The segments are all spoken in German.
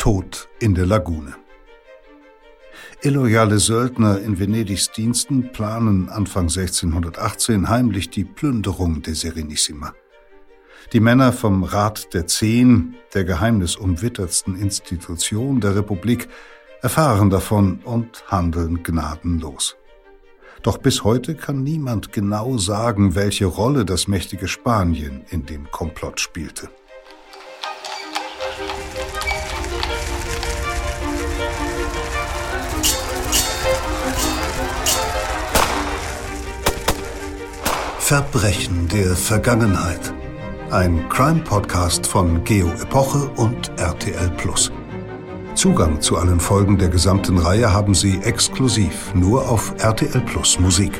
Tod in der Lagune. Illoyale Söldner in Venedigs Diensten planen Anfang 1618 heimlich die Plünderung der Serenissima. Die Männer vom Rat der Zehn, der geheimnisumwittertsten Institution der Republik, erfahren davon und handeln gnadenlos. Doch bis heute kann niemand genau sagen, welche Rolle das mächtige Spanien in dem Komplott spielte. Verbrechen der Vergangenheit. Ein Crime-Podcast von Geo Epoche und RTL Plus. Zugang zu allen Folgen der gesamten Reihe haben Sie exklusiv nur auf RTL Plus Musik.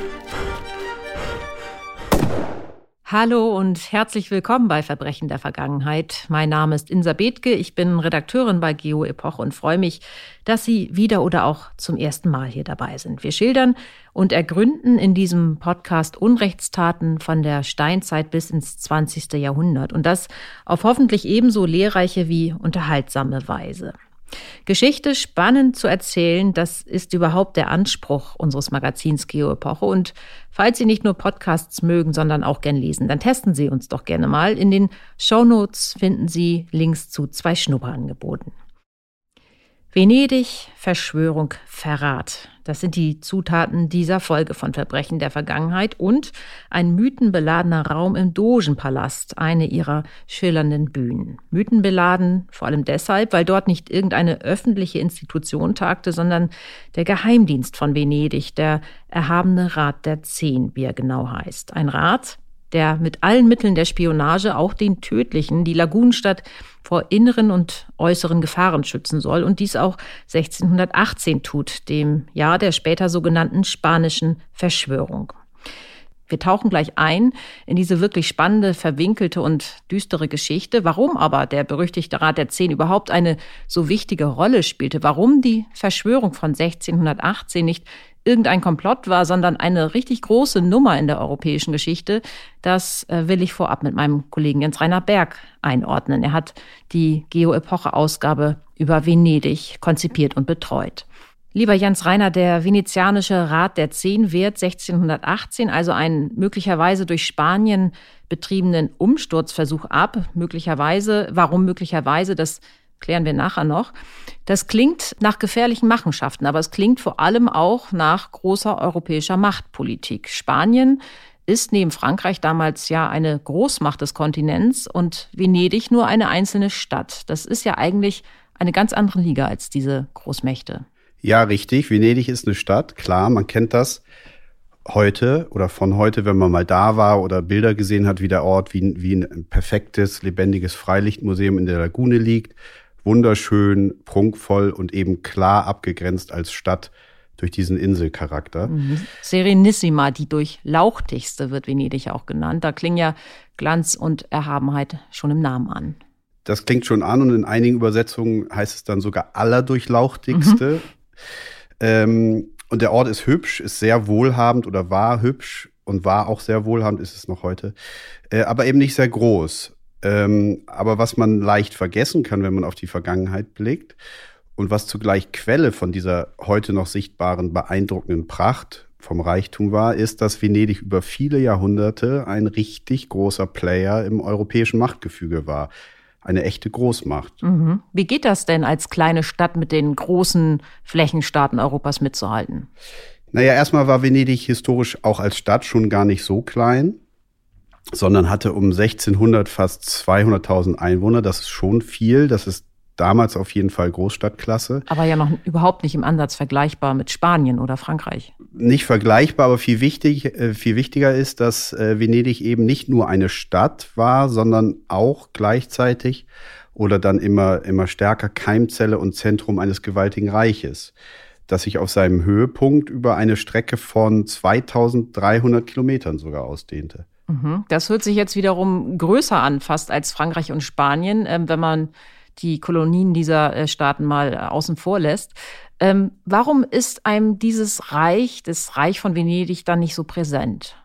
Hallo und herzlich willkommen bei Verbrechen der Vergangenheit. Mein Name ist Insa Bethke, ich bin Redakteurin bei Geo Epoche und freue mich, dass Sie wieder oder auch zum ersten Mal hier dabei sind. Wir schildern und ergründen in diesem Podcast Unrechtstaten von der Steinzeit bis ins 20. Jahrhundert und das auf hoffentlich ebenso lehrreiche wie unterhaltsame Weise. Geschichte spannend zu erzählen, das ist überhaupt der Anspruch unseres Magazins Geo-Epoche. Und falls Sie nicht nur Podcasts mögen, sondern auch gern lesen, dann testen Sie uns doch gerne mal. In den Shownotes finden Sie Links zu zwei Schnupperangeboten. Venedig, Verschwörung, Verrat. Das sind die Zutaten dieser Folge von Verbrechen der Vergangenheit und ein mythenbeladener Raum im Dogenpalast, eine ihrer schillernden Bühnen. Mythenbeladen vor allem deshalb, weil dort nicht irgendeine öffentliche Institution tagte, sondern der Geheimdienst von Venedig, der erhabene Rat der Zehn, wie er genau heißt. Ein Rat, der mit allen Mitteln der Spionage, auch den tödlichen, die Lagunenstadt vor inneren und äußeren Gefahren schützen soll und dies auch 1618 tut, dem Jahr der später sogenannten spanischen Verschwörung. Wir tauchen gleich ein in diese wirklich spannende, verwinkelte und düstere Geschichte. Warum aber der berüchtigte Rat der Zehn überhaupt eine so wichtige Rolle spielte, warum die Verschwörung von 1618 nicht irgendein Komplott war, sondern eine richtig große Nummer in der europäischen Geschichte. Das äh, will ich vorab mit meinem Kollegen Jens Rainer Berg einordnen. Er hat die Geo-Epoche-Ausgabe über Venedig konzipiert und betreut. Lieber Jens Reiner, der venezianische Rat der Zehn wehrt 1618 also einen möglicherweise durch Spanien betriebenen Umsturzversuch ab. Möglicherweise, warum möglicherweise, das klären wir nachher noch. Das klingt nach gefährlichen Machenschaften, aber es klingt vor allem auch nach großer europäischer Machtpolitik. Spanien ist neben Frankreich damals ja eine Großmacht des Kontinents und Venedig nur eine einzelne Stadt. Das ist ja eigentlich eine ganz andere Liga als diese Großmächte. Ja, richtig. Venedig ist eine Stadt, klar, man kennt das heute oder von heute, wenn man mal da war oder Bilder gesehen hat, wie der Ort wie, wie ein perfektes, lebendiges Freilichtmuseum in der Lagune liegt wunderschön, prunkvoll und eben klar abgegrenzt als Stadt durch diesen Inselcharakter. Mhm. Serenissima, die durchlauchtigste wird Venedig auch genannt. Da klingen ja Glanz und Erhabenheit schon im Namen an. Das klingt schon an und in einigen Übersetzungen heißt es dann sogar allerdurchlauchtigste. Mhm. Ähm, und der Ort ist hübsch, ist sehr wohlhabend oder war hübsch und war auch sehr wohlhabend, ist es noch heute, äh, aber eben nicht sehr groß. Ähm, aber was man leicht vergessen kann, wenn man auf die Vergangenheit blickt und was zugleich Quelle von dieser heute noch sichtbaren beeindruckenden Pracht vom Reichtum war, ist, dass Venedig über viele Jahrhunderte ein richtig großer Player im europäischen Machtgefüge war. Eine echte Großmacht. Mhm. Wie geht das denn als kleine Stadt mit den großen Flächenstaaten Europas mitzuhalten? Naja, erstmal war Venedig historisch auch als Stadt schon gar nicht so klein sondern hatte um 1600 fast 200.000 Einwohner. Das ist schon viel. Das ist damals auf jeden Fall Großstadtklasse. Aber ja noch überhaupt nicht im Ansatz vergleichbar mit Spanien oder Frankreich. Nicht vergleichbar, aber viel, wichtig, äh, viel wichtiger ist, dass äh, Venedig eben nicht nur eine Stadt war, sondern auch gleichzeitig oder dann immer, immer stärker Keimzelle und Zentrum eines gewaltigen Reiches, das sich auf seinem Höhepunkt über eine Strecke von 2300 Kilometern sogar ausdehnte. Mhm. Das hört sich jetzt wiederum größer an, fast als Frankreich und Spanien, ähm, wenn man die Kolonien dieser äh, Staaten mal äh, außen vor lässt. Ähm, warum ist einem dieses Reich, das Reich von Venedig, dann nicht so präsent?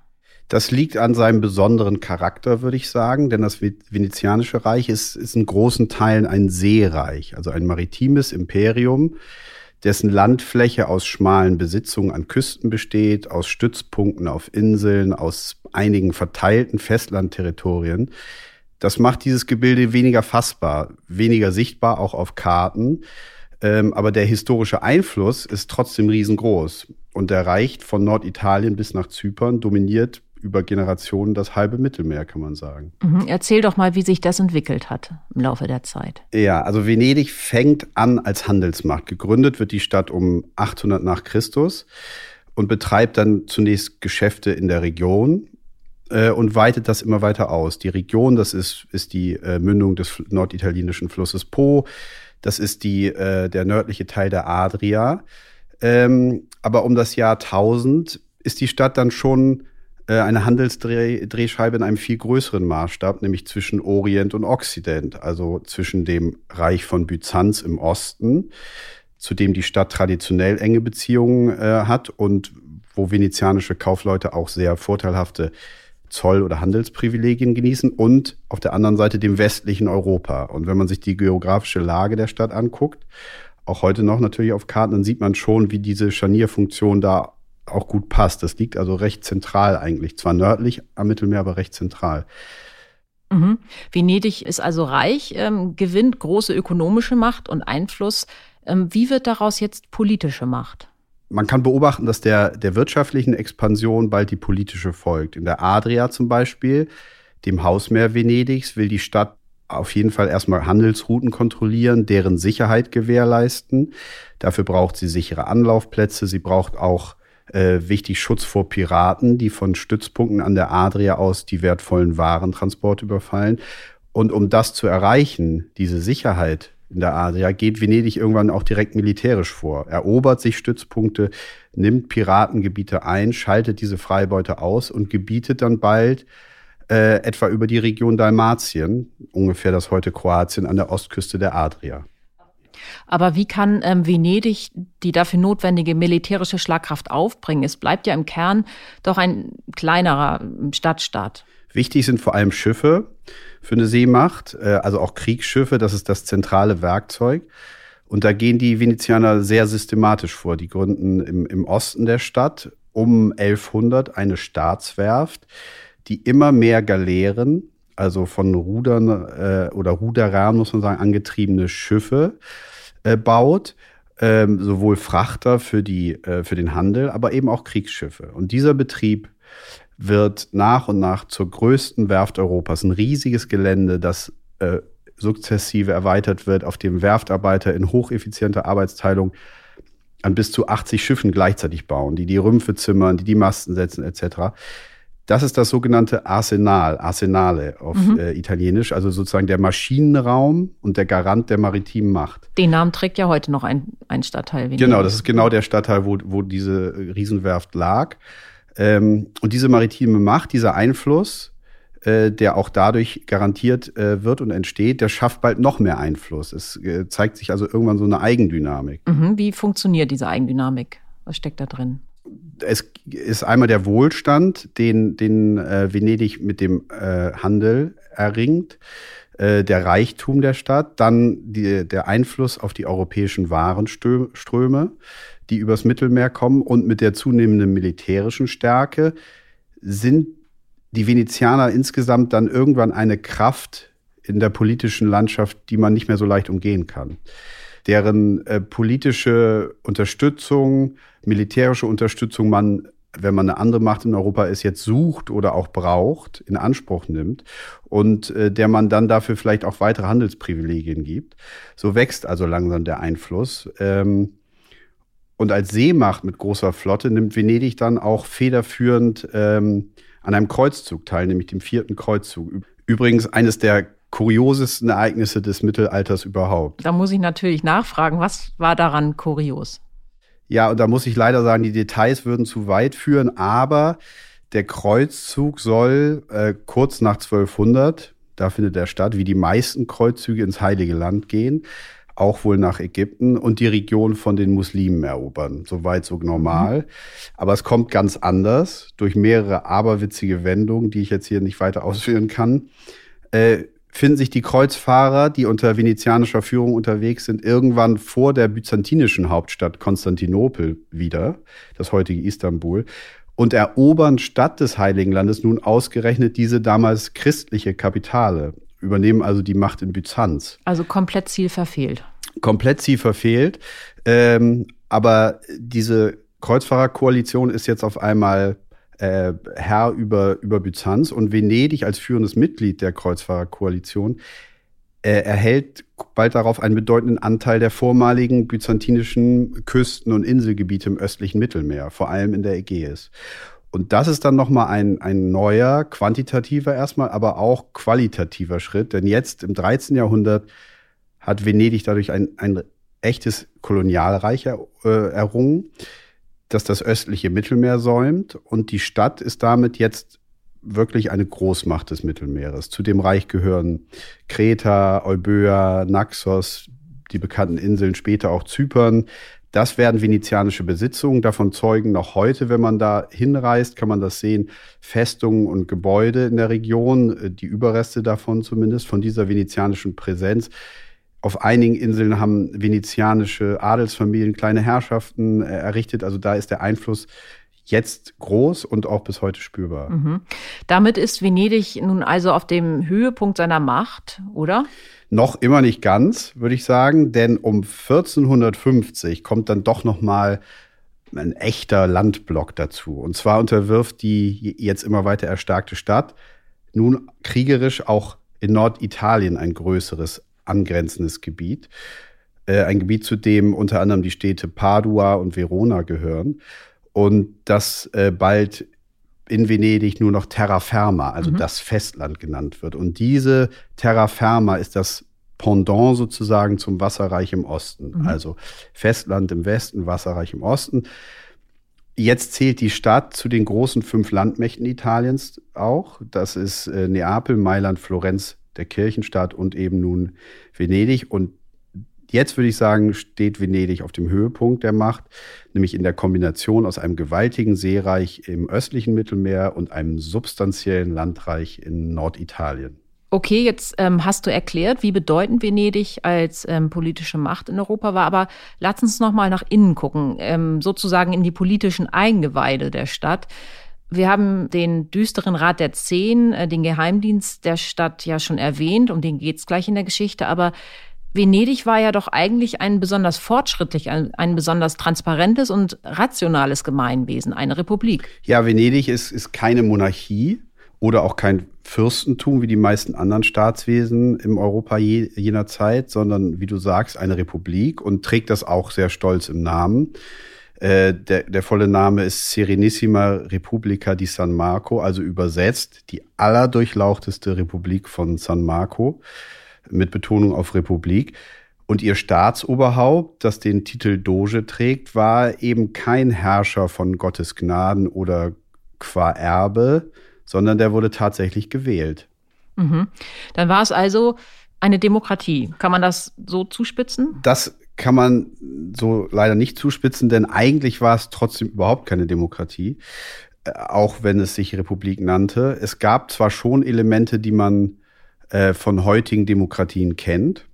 Das liegt an seinem besonderen Charakter, würde ich sagen, denn das Venezianische Reich ist, ist in großen Teilen ein Seereich, also ein maritimes Imperium, dessen Landfläche aus schmalen Besitzungen an Küsten besteht, aus Stützpunkten auf Inseln, aus einigen verteilten Festlandterritorien. Das macht dieses Gebilde weniger fassbar, weniger sichtbar, auch auf Karten. Ähm, aber der historische Einfluss ist trotzdem riesengroß und er reicht von Norditalien bis nach Zypern, dominiert über Generationen das halbe Mittelmeer, kann man sagen. Mhm. Erzähl doch mal, wie sich das entwickelt hat im Laufe der Zeit. Ja, also Venedig fängt an als Handelsmacht. Gegründet wird die Stadt um 800 nach Christus und betreibt dann zunächst Geschäfte in der Region äh, und weitet das immer weiter aus. Die Region, das ist, ist die äh, Mündung des norditalienischen Flusses Po, das ist die, äh, der nördliche Teil der Adria. Ähm, aber um das Jahr 1000 ist die Stadt dann schon eine Handelsdrehscheibe in einem viel größeren Maßstab, nämlich zwischen Orient und Okzident, also zwischen dem Reich von Byzanz im Osten, zu dem die Stadt traditionell enge Beziehungen äh, hat und wo venezianische Kaufleute auch sehr vorteilhafte Zoll- oder Handelsprivilegien genießen und auf der anderen Seite dem westlichen Europa. Und wenn man sich die geografische Lage der Stadt anguckt, auch heute noch natürlich auf Karten, dann sieht man schon, wie diese Scharnierfunktion da auch gut passt. Das liegt also recht zentral eigentlich. Zwar nördlich am Mittelmeer, aber recht zentral. Mhm. Venedig ist also reich, ähm, gewinnt große ökonomische Macht und Einfluss. Ähm, wie wird daraus jetzt politische Macht? Man kann beobachten, dass der, der wirtschaftlichen Expansion bald die politische folgt. In der Adria zum Beispiel, dem Hausmeer Venedigs, will die Stadt auf jeden Fall erstmal Handelsrouten kontrollieren, deren Sicherheit gewährleisten. Dafür braucht sie sichere Anlaufplätze. Sie braucht auch äh, wichtig Schutz vor Piraten, die von Stützpunkten an der Adria aus die wertvollen Warentransporte überfallen. Und um das zu erreichen, diese Sicherheit in der Adria, geht Venedig irgendwann auch direkt militärisch vor, erobert sich Stützpunkte, nimmt Piratengebiete ein, schaltet diese Freibeute aus und gebietet dann bald äh, etwa über die Region Dalmatien, ungefähr das heute Kroatien an der Ostküste der Adria. Aber wie kann ähm, Venedig die dafür notwendige militärische Schlagkraft aufbringen? Es bleibt ja im Kern doch ein kleinerer ähm, Stadtstaat. Wichtig sind vor allem Schiffe für eine Seemacht, äh, also auch Kriegsschiffe, das ist das zentrale Werkzeug. Und da gehen die Venezianer sehr systematisch vor. Die gründen im, im Osten der Stadt um 1100 eine Staatswerft, die immer mehr Galeeren, also von Rudern äh, oder Ruderern, muss man sagen, angetriebene Schiffe äh, baut, ähm, sowohl Frachter für, die, äh, für den Handel, aber eben auch Kriegsschiffe. Und dieser Betrieb wird nach und nach zur größten Werft Europas. Ein riesiges Gelände, das äh, sukzessive erweitert wird, auf dem Werftarbeiter in hocheffizienter Arbeitsteilung an bis zu 80 Schiffen gleichzeitig bauen, die die Rümpfe zimmern, die die Masten setzen etc. Das ist das sogenannte Arsenal, Arsenale auf mhm. äh, Italienisch, also sozusagen der Maschinenraum und der Garant der maritimen Macht. Den Namen trägt ja heute noch ein, ein Stadtteil. Genau, das ist genau der Stadtteil, wo, wo diese Riesenwerft lag. Ähm, und diese maritime Macht, dieser Einfluss, äh, der auch dadurch garantiert äh, wird und entsteht, der schafft bald noch mehr Einfluss. Es äh, zeigt sich also irgendwann so eine Eigendynamik. Mhm, wie funktioniert diese Eigendynamik? Was steckt da drin? Es ist einmal der Wohlstand, den, den äh, Venedig mit dem äh, Handel erringt, äh, der Reichtum der Stadt, dann die, der Einfluss auf die europäischen Warenströme, die übers Mittelmeer kommen und mit der zunehmenden militärischen Stärke. Sind die Venezianer insgesamt dann irgendwann eine Kraft in der politischen Landschaft, die man nicht mehr so leicht umgehen kann deren äh, politische Unterstützung, militärische Unterstützung man wenn man eine andere Macht in Europa ist, jetzt sucht oder auch braucht, in Anspruch nimmt und äh, der man dann dafür vielleicht auch weitere Handelsprivilegien gibt. So wächst also langsam der Einfluss. Ähm, und als Seemacht mit großer Flotte nimmt Venedig dann auch federführend ähm, an einem Kreuzzug teil, nämlich dem vierten Kreuzzug. Übrigens eines der kuriosesten Ereignisse des Mittelalters überhaupt. Da muss ich natürlich nachfragen, was war daran kurios? Ja, und da muss ich leider sagen, die Details würden zu weit führen, aber der Kreuzzug soll äh, kurz nach 1200, da findet er statt, wie die meisten Kreuzzüge ins Heilige Land gehen, auch wohl nach Ägypten und die Region von den Muslimen erobern. Soweit so normal. Mhm. Aber es kommt ganz anders durch mehrere aberwitzige Wendungen, die ich jetzt hier nicht weiter ausführen kann. Äh, finden sich die Kreuzfahrer, die unter venezianischer Führung unterwegs sind, irgendwann vor der byzantinischen Hauptstadt Konstantinopel wieder, das heutige Istanbul, und erobern statt des Heiligen Landes nun ausgerechnet diese damals christliche Kapitale, übernehmen also die Macht in Byzanz. Also komplett Ziel verfehlt. Komplett Ziel verfehlt. Ähm, aber diese Kreuzfahrerkoalition ist jetzt auf einmal äh, Herr über, über Byzanz und Venedig als führendes Mitglied der Kreuzfahrerkoalition äh, erhält bald darauf einen bedeutenden Anteil der vormaligen byzantinischen Küsten- und Inselgebiete im östlichen Mittelmeer, vor allem in der Ägäis. Und das ist dann nochmal ein, ein neuer, quantitativer erstmal, aber auch qualitativer Schritt. Denn jetzt im 13. Jahrhundert hat Venedig dadurch ein, ein echtes Kolonialreich er, äh, errungen das das östliche Mittelmeer säumt und die Stadt ist damit jetzt wirklich eine Großmacht des Mittelmeeres. Zu dem Reich gehören Kreta, Euböa, Naxos, die bekannten Inseln, später auch Zypern. Das werden venezianische Besitzungen. Davon zeugen noch heute, wenn man da hinreist, kann man das sehen. Festungen und Gebäude in der Region, die Überreste davon zumindest, von dieser venezianischen Präsenz. Auf einigen Inseln haben venezianische Adelsfamilien kleine Herrschaften äh, errichtet. Also da ist der Einfluss jetzt groß und auch bis heute spürbar. Mhm. Damit ist Venedig nun also auf dem Höhepunkt seiner Macht, oder? Noch immer nicht ganz, würde ich sagen, denn um 1450 kommt dann doch noch mal ein echter Landblock dazu. Und zwar unterwirft die jetzt immer weiter erstarkte Stadt nun kriegerisch auch in Norditalien ein größeres angrenzendes Gebiet. Äh, ein Gebiet, zu dem unter anderem die Städte Padua und Verona gehören. Und das äh, bald in Venedig nur noch Terra Firma, also mhm. das Festland genannt wird. Und diese Terra Firma ist das Pendant sozusagen zum Wasserreich im Osten. Mhm. Also Festland im Westen, Wasserreich im Osten. Jetzt zählt die Stadt zu den großen fünf Landmächten Italiens auch. Das ist äh, Neapel, Mailand, Florenz, der Kirchenstadt und eben nun Venedig. Und jetzt würde ich sagen, steht Venedig auf dem Höhepunkt der Macht, nämlich in der Kombination aus einem gewaltigen Seereich im östlichen Mittelmeer und einem substanziellen Landreich in Norditalien. Okay, jetzt ähm, hast du erklärt, wie bedeutend Venedig als ähm, politische Macht in Europa war, aber lass uns noch mal nach innen gucken, ähm, sozusagen in die politischen Eingeweide der Stadt. Wir haben den düsteren Rat der Zehn, äh, den Geheimdienst der Stadt ja schon erwähnt, um den geht's gleich in der Geschichte, aber Venedig war ja doch eigentlich ein besonders fortschrittlich, ein, ein, besonders transparentes und rationales Gemeinwesen, eine Republik. Ja, Venedig ist, ist keine Monarchie oder auch kein Fürstentum wie die meisten anderen Staatswesen im Europa je, jener Zeit, sondern wie du sagst, eine Republik und trägt das auch sehr stolz im Namen. Äh, der, der volle Name ist Serenissima Repubblica di San Marco, also übersetzt die allerdurchlauchteste Republik von San Marco, mit Betonung auf Republik. Und ihr Staatsoberhaupt, das den Titel Doge trägt, war eben kein Herrscher von Gottes Gnaden oder qua Erbe, sondern der wurde tatsächlich gewählt. Mhm. Dann war es also eine Demokratie. Kann man das so zuspitzen? Das kann man so leider nicht zuspitzen, denn eigentlich war es trotzdem überhaupt keine Demokratie, äh, auch wenn es sich Republik nannte. Es gab zwar schon Elemente, die man äh, von heutigen Demokratien kennt.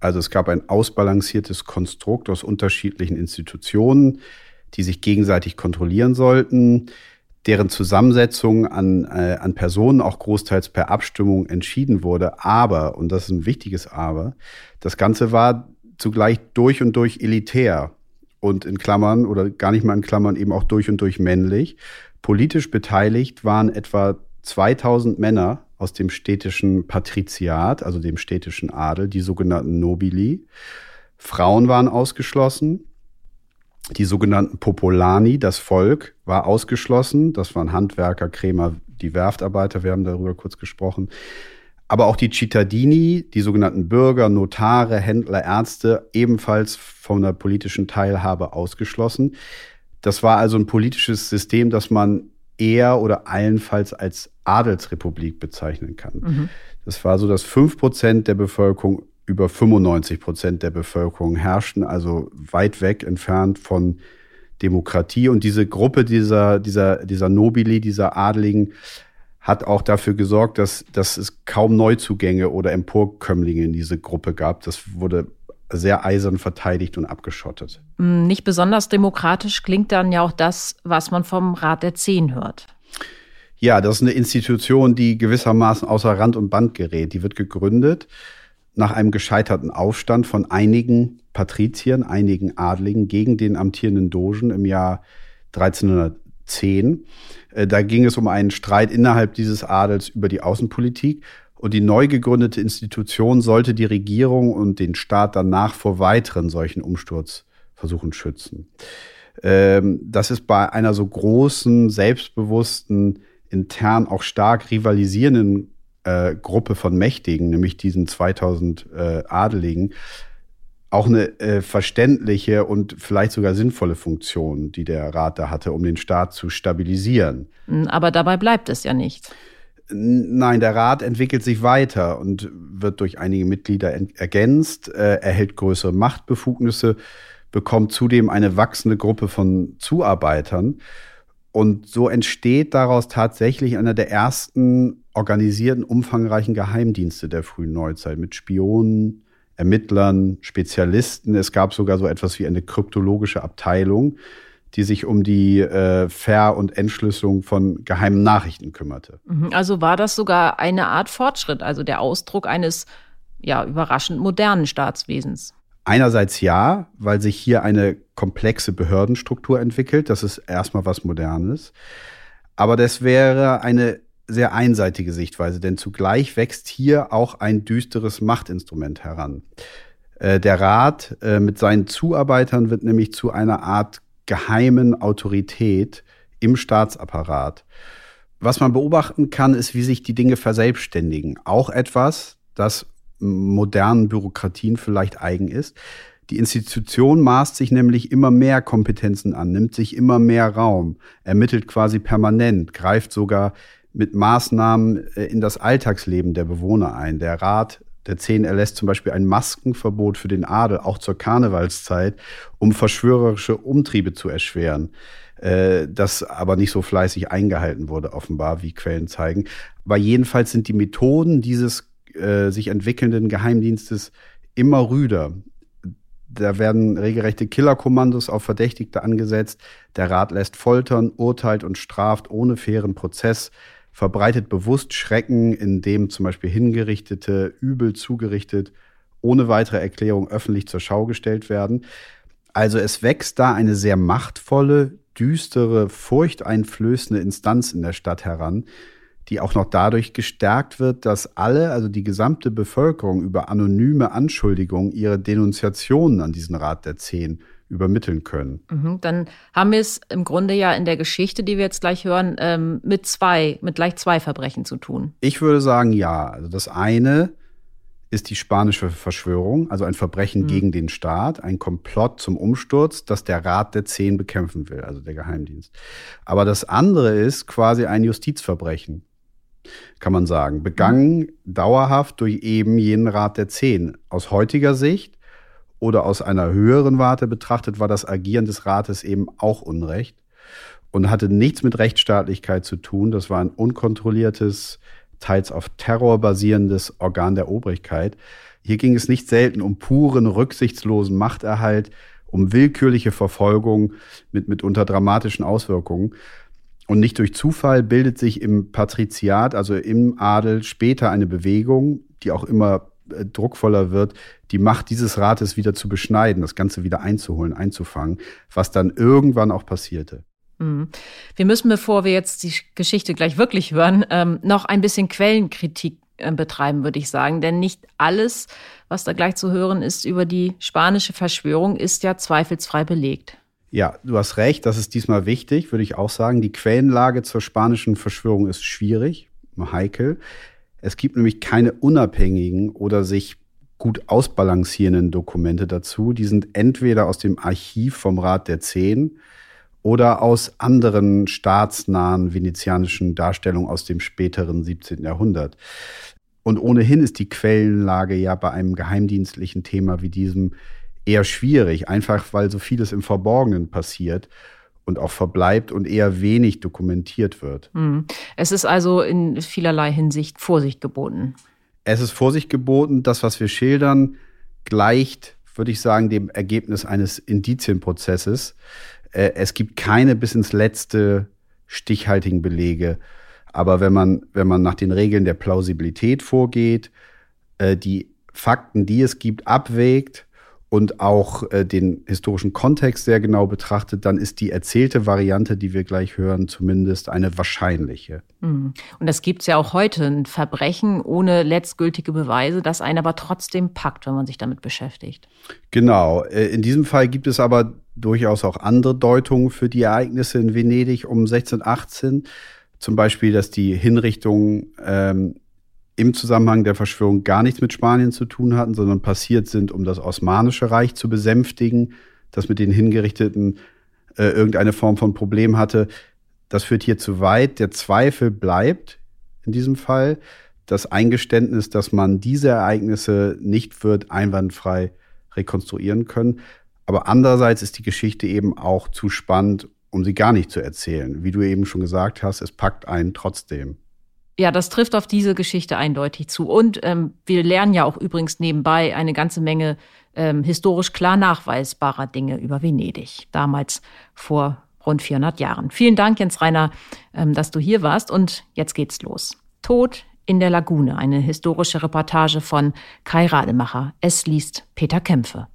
Also es gab ein ausbalanciertes Konstrukt aus unterschiedlichen Institutionen, die sich gegenseitig kontrollieren sollten, deren Zusammensetzung an, äh, an Personen auch großteils per Abstimmung entschieden wurde. Aber, und das ist ein wichtiges Aber, das Ganze war zugleich durch und durch elitär und in Klammern oder gar nicht mal in Klammern eben auch durch und durch männlich. Politisch beteiligt waren etwa 2000 Männer aus dem städtischen Patriziat, also dem städtischen Adel, die sogenannten Nobili. Frauen waren ausgeschlossen. Die sogenannten Popolani, das Volk, war ausgeschlossen. Das waren Handwerker, Krämer, die Werftarbeiter. Wir haben darüber kurz gesprochen aber auch die Cittadini, die sogenannten Bürger, Notare, Händler, Ärzte, ebenfalls von der politischen Teilhabe ausgeschlossen. Das war also ein politisches System, das man eher oder allenfalls als Adelsrepublik bezeichnen kann. Mhm. Das war so, dass fünf Prozent der Bevölkerung über 95 Prozent der Bevölkerung herrschten, also weit weg entfernt von Demokratie. Und diese Gruppe dieser, dieser, dieser Nobili, dieser Adeligen, hat auch dafür gesorgt, dass, dass es kaum Neuzugänge oder Emporkömmlinge in diese Gruppe gab. Das wurde sehr eisern verteidigt und abgeschottet. Hm, nicht besonders demokratisch klingt dann ja auch das, was man vom Rat der Zehn hört. Ja, das ist eine Institution, die gewissermaßen außer Rand und Band gerät. Die wird gegründet nach einem gescheiterten Aufstand von einigen Patriziern, einigen Adligen gegen den amtierenden Dogen im Jahr 1300. 10. Äh, da ging es um einen Streit innerhalb dieses Adels über die Außenpolitik. Und die neu gegründete Institution sollte die Regierung und den Staat danach vor weiteren solchen Umsturzversuchen schützen. Ähm, das ist bei einer so großen, selbstbewussten, intern auch stark rivalisierenden äh, Gruppe von Mächtigen, nämlich diesen 2000 äh, Adeligen, auch eine äh, verständliche und vielleicht sogar sinnvolle Funktion, die der Rat da hatte, um den Staat zu stabilisieren. Hm, aber dabei bleibt es ja nicht. Nein, der Rat entwickelt sich weiter und wird durch einige Mitglieder ergänzt, äh, erhält größere Machtbefugnisse, bekommt zudem eine wachsende Gruppe von Zuarbeitern. Und so entsteht daraus tatsächlich einer der ersten organisierten, umfangreichen Geheimdienste der frühen Neuzeit mit Spionen, Ermittlern, Spezialisten. Es gab sogar so etwas wie eine kryptologische Abteilung, die sich um die äh, Ver- und Entschlüsselung von geheimen Nachrichten kümmerte. Mhm. Also war das sogar eine Art Fortschritt, also der Ausdruck eines ja überraschend modernen Staatswesens. Einerseits ja, weil sich hier eine komplexe Behördenstruktur entwickelt. Das ist erstmal was Modernes. Aber das wäre eine sehr einseitige Sichtweise, denn zugleich wächst hier auch ein düsteres Machtinstrument heran. Äh, der Rat äh, mit seinen Zuarbeitern wird nämlich zu einer Art geheimen Autorität im Staatsapparat. Was man beobachten kann, ist, wie sich die Dinge verselbstständigen. Auch etwas, das modernen Bürokratien vielleicht eigen ist. Die Institution maßt sich nämlich immer mehr Kompetenzen an, nimmt sich immer mehr Raum, ermittelt quasi permanent, greift sogar mit Maßnahmen äh, in das Alltagsleben der Bewohner ein. Der Rat der Zehn erlässt zum Beispiel ein Maskenverbot für den Adel, auch zur Karnevalszeit, um verschwörerische Umtriebe zu erschweren. Äh, das aber nicht so fleißig eingehalten wurde, offenbar, wie Quellen zeigen. Aber jedenfalls sind die Methoden dieses äh, sich entwickelnden Geheimdienstes immer rüder. Da werden regelrechte Killerkommandos auf Verdächtigte angesetzt. Der Rat lässt foltern, urteilt und straft ohne fairen Prozess verbreitet bewusst Schrecken, indem zum Beispiel Hingerichtete übel zugerichtet, ohne weitere Erklärung öffentlich zur Schau gestellt werden. Also es wächst da eine sehr machtvolle, düstere, furchteinflößende Instanz in der Stadt heran, die auch noch dadurch gestärkt wird, dass alle, also die gesamte Bevölkerung über anonyme Anschuldigungen ihre Denunziationen an diesen Rat der Zehn übermitteln können. Mhm, dann haben wir es im Grunde ja in der Geschichte, die wir jetzt gleich hören, ähm, mit zwei, mit gleich zwei Verbrechen zu tun. Ich würde sagen, ja. Also das eine ist die spanische Verschwörung, also ein Verbrechen mhm. gegen den Staat, ein Komplott zum Umsturz, das der Rat der Zehn bekämpfen will, also der Geheimdienst. Aber das andere ist quasi ein Justizverbrechen, kann man sagen, begangen mhm. dauerhaft durch eben jenen Rat der Zehn. Aus heutiger Sicht oder aus einer höheren Warte betrachtet, war das Agieren des Rates eben auch Unrecht und hatte nichts mit Rechtsstaatlichkeit zu tun. Das war ein unkontrolliertes, teils auf Terror basierendes Organ der Obrigkeit. Hier ging es nicht selten um puren, rücksichtslosen Machterhalt, um willkürliche Verfolgung mit mitunter dramatischen Auswirkungen. Und nicht durch Zufall bildet sich im Patriziat, also im Adel, später eine Bewegung, die auch immer druckvoller wird, die Macht dieses Rates wieder zu beschneiden, das Ganze wieder einzuholen, einzufangen, was dann irgendwann auch passierte. Mhm. Wir müssen, bevor wir jetzt die Geschichte gleich wirklich hören, ähm, noch ein bisschen Quellenkritik äh, betreiben, würde ich sagen. Denn nicht alles, was da gleich zu hören ist über die spanische Verschwörung, ist ja zweifelsfrei belegt. Ja, du hast recht, das ist diesmal wichtig, würde ich auch sagen. Die Quellenlage zur spanischen Verschwörung ist schwierig, heikel. Es gibt nämlich keine unabhängigen oder sich gut ausbalancierenden Dokumente dazu. Die sind entweder aus dem Archiv vom Rat der Zehn oder aus anderen staatsnahen venezianischen Darstellungen aus dem späteren 17. Jahrhundert. Und ohnehin ist die Quellenlage ja bei einem geheimdienstlichen Thema wie diesem eher schwierig, einfach weil so vieles im Verborgenen passiert und auch verbleibt und eher wenig dokumentiert wird. Hm. Es ist also in vielerlei Hinsicht Vorsicht geboten. Es ist Vorsicht geboten. Das, was wir schildern, gleicht, würde ich sagen, dem Ergebnis eines Indizienprozesses. Äh, es gibt keine bis ins letzte stichhaltigen Belege. Aber wenn man, wenn man nach den Regeln der Plausibilität vorgeht, äh, die Fakten, die es gibt, abwägt und auch äh, den historischen Kontext sehr genau betrachtet, dann ist die erzählte Variante, die wir gleich hören, zumindest eine wahrscheinliche. Hm. Und das gibt es ja auch heute, ein Verbrechen ohne letztgültige Beweise, das einen aber trotzdem packt, wenn man sich damit beschäftigt. Genau. Äh, in diesem Fall gibt es aber durchaus auch andere Deutungen für die Ereignisse in Venedig um 1618. Zum Beispiel, dass die Hinrichtungen ähm, im Zusammenhang der Verschwörung gar nichts mit Spanien zu tun hatten, sondern passiert sind, um das Osmanische Reich zu besänftigen, das mit den Hingerichteten äh, irgendeine Form von Problem hatte. Das führt hier zu weit. Der Zweifel bleibt in diesem Fall. Das Eingeständnis, dass man diese Ereignisse nicht wird einwandfrei rekonstruieren können. Aber andererseits ist die Geschichte eben auch zu spannend, um sie gar nicht zu erzählen. Wie du eben schon gesagt hast, es packt einen trotzdem. Ja, das trifft auf diese Geschichte eindeutig zu. Und ähm, wir lernen ja auch übrigens nebenbei eine ganze Menge ähm, historisch klar nachweisbarer Dinge über Venedig, damals vor rund 400 Jahren. Vielen Dank, Jens Reiner, ähm, dass du hier warst. Und jetzt geht's los. Tod in der Lagune, eine historische Reportage von Kai Rademacher. Es liest Peter Kämpfe.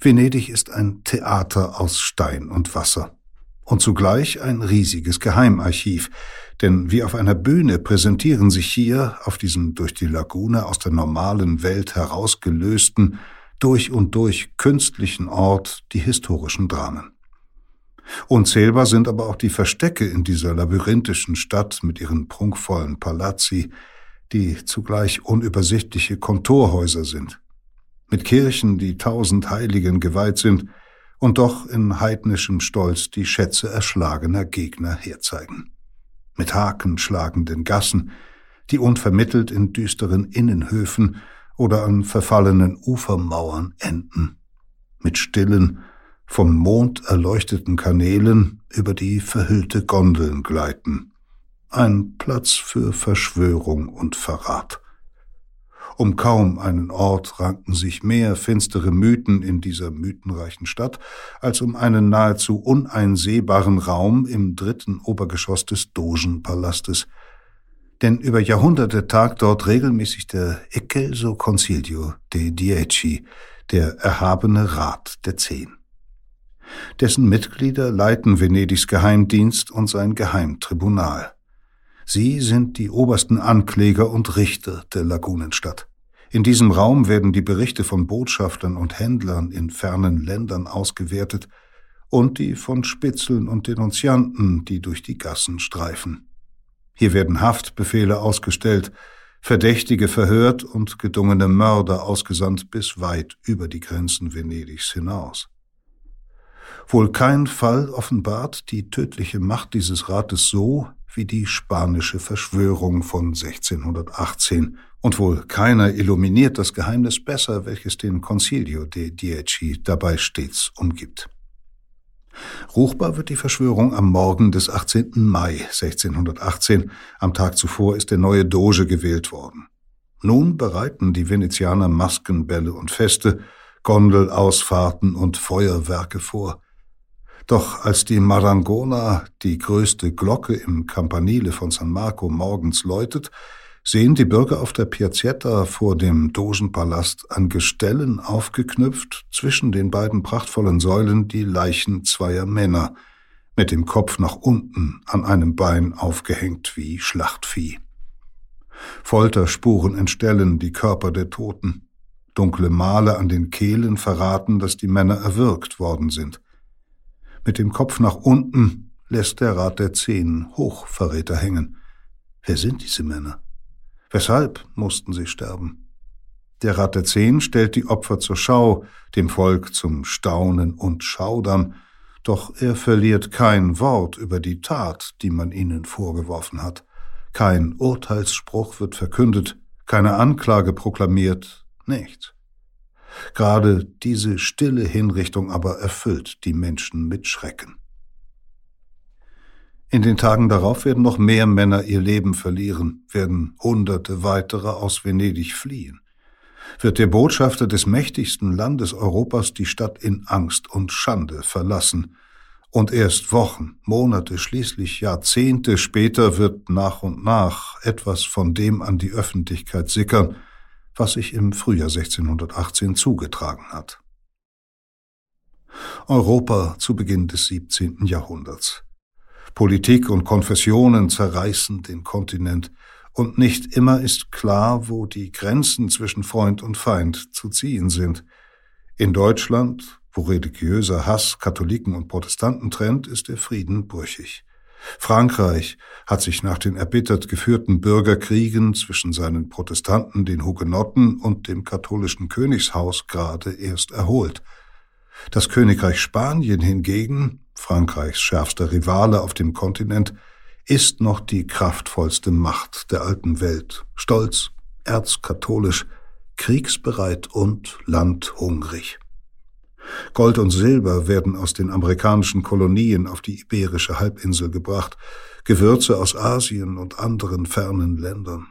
Venedig ist ein Theater aus Stein und Wasser und zugleich ein riesiges Geheimarchiv, denn wie auf einer Bühne präsentieren sich hier, auf diesem durch die Lagune aus der normalen Welt herausgelösten, durch und durch künstlichen Ort die historischen Dramen. Unzählbar sind aber auch die Verstecke in dieser labyrinthischen Stadt mit ihren prunkvollen Palazzi, die zugleich unübersichtliche Kontorhäuser sind. Mit Kirchen, die tausend Heiligen geweiht sind und doch in heidnischem Stolz die Schätze erschlagener Gegner herzeigen mit Haken schlagenden Gassen, die unvermittelt in düsteren Innenhöfen oder an verfallenen Ufermauern enden, mit stillen, vom Mond erleuchteten Kanälen über die verhüllte Gondeln gleiten. Ein Platz für Verschwörung und Verrat. Um kaum einen Ort ranken sich mehr finstere Mythen in dieser mythenreichen Stadt, als um einen nahezu uneinsehbaren Raum im dritten Obergeschoss des Dogenpalastes. Denn über Jahrhunderte tagt dort regelmäßig der Ecelso Concilio de Dieci, der erhabene Rat der Zehn. Dessen Mitglieder leiten Venedigs Geheimdienst und sein Geheimtribunal. Sie sind die obersten Ankläger und Richter der Lagunenstadt. In diesem Raum werden die Berichte von Botschaftern und Händlern in fernen Ländern ausgewertet und die von Spitzeln und Denunzianten, die durch die Gassen streifen. Hier werden Haftbefehle ausgestellt, Verdächtige verhört und gedungene Mörder ausgesandt bis weit über die Grenzen Venedigs hinaus. Wohl kein Fall offenbart die tödliche Macht dieses Rates so, wie die spanische Verschwörung von 1618, und wohl keiner illuminiert das Geheimnis besser, welches den Concilio de Dieci dabei stets umgibt. Ruchbar wird die Verschwörung am Morgen des 18. Mai 1618. Am Tag zuvor ist der neue Doge gewählt worden. Nun bereiten die Venezianer Maskenbälle und Feste, Gondelausfahrten und Feuerwerke vor. Doch als die Marangona, die größte Glocke im Campanile von San Marco, morgens läutet, sehen die Bürger auf der Piazzetta vor dem Dogenpalast an Gestellen aufgeknüpft zwischen den beiden prachtvollen Säulen die Leichen zweier Männer, mit dem Kopf nach unten an einem Bein aufgehängt wie Schlachtvieh. Folterspuren entstellen die Körper der Toten. Dunkle Male an den Kehlen verraten, dass die Männer erwürgt worden sind. Mit dem Kopf nach unten lässt der Rat der Zehn Hochverräter hängen. Wer sind diese Männer? Weshalb mussten sie sterben? Der Rat der Zehn stellt die Opfer zur Schau, dem Volk zum Staunen und Schaudern, doch er verliert kein Wort über die Tat, die man ihnen vorgeworfen hat, Kein Urteilsspruch wird verkündet, keine Anklage proklamiert, nichts. Gerade diese stille Hinrichtung aber erfüllt die Menschen mit Schrecken. In den Tagen darauf werden noch mehr Männer ihr Leben verlieren, werden Hunderte weitere aus Venedig fliehen. Wird der Botschafter des mächtigsten Landes Europas die Stadt in Angst und Schande verlassen, und erst Wochen, Monate, schließlich Jahrzehnte später wird nach und nach etwas von dem an die Öffentlichkeit sickern, was sich im Frühjahr 1618 zugetragen hat. Europa zu Beginn des 17. Jahrhunderts. Politik und Konfessionen zerreißen den Kontinent, und nicht immer ist klar, wo die Grenzen zwischen Freund und Feind zu ziehen sind. In Deutschland, wo religiöser Hass Katholiken und Protestanten trennt, ist der Frieden brüchig. Frankreich hat sich nach den erbittert geführten Bürgerkriegen zwischen seinen Protestanten, den Hugenotten und dem katholischen Königshaus gerade erst erholt. Das Königreich Spanien hingegen Frankreichs schärfster Rivale auf dem Kontinent, ist noch die kraftvollste Macht der alten Welt, stolz, erzkatholisch, kriegsbereit und landhungrig. Gold und Silber werden aus den amerikanischen Kolonien auf die iberische Halbinsel gebracht, Gewürze aus Asien und anderen fernen Ländern.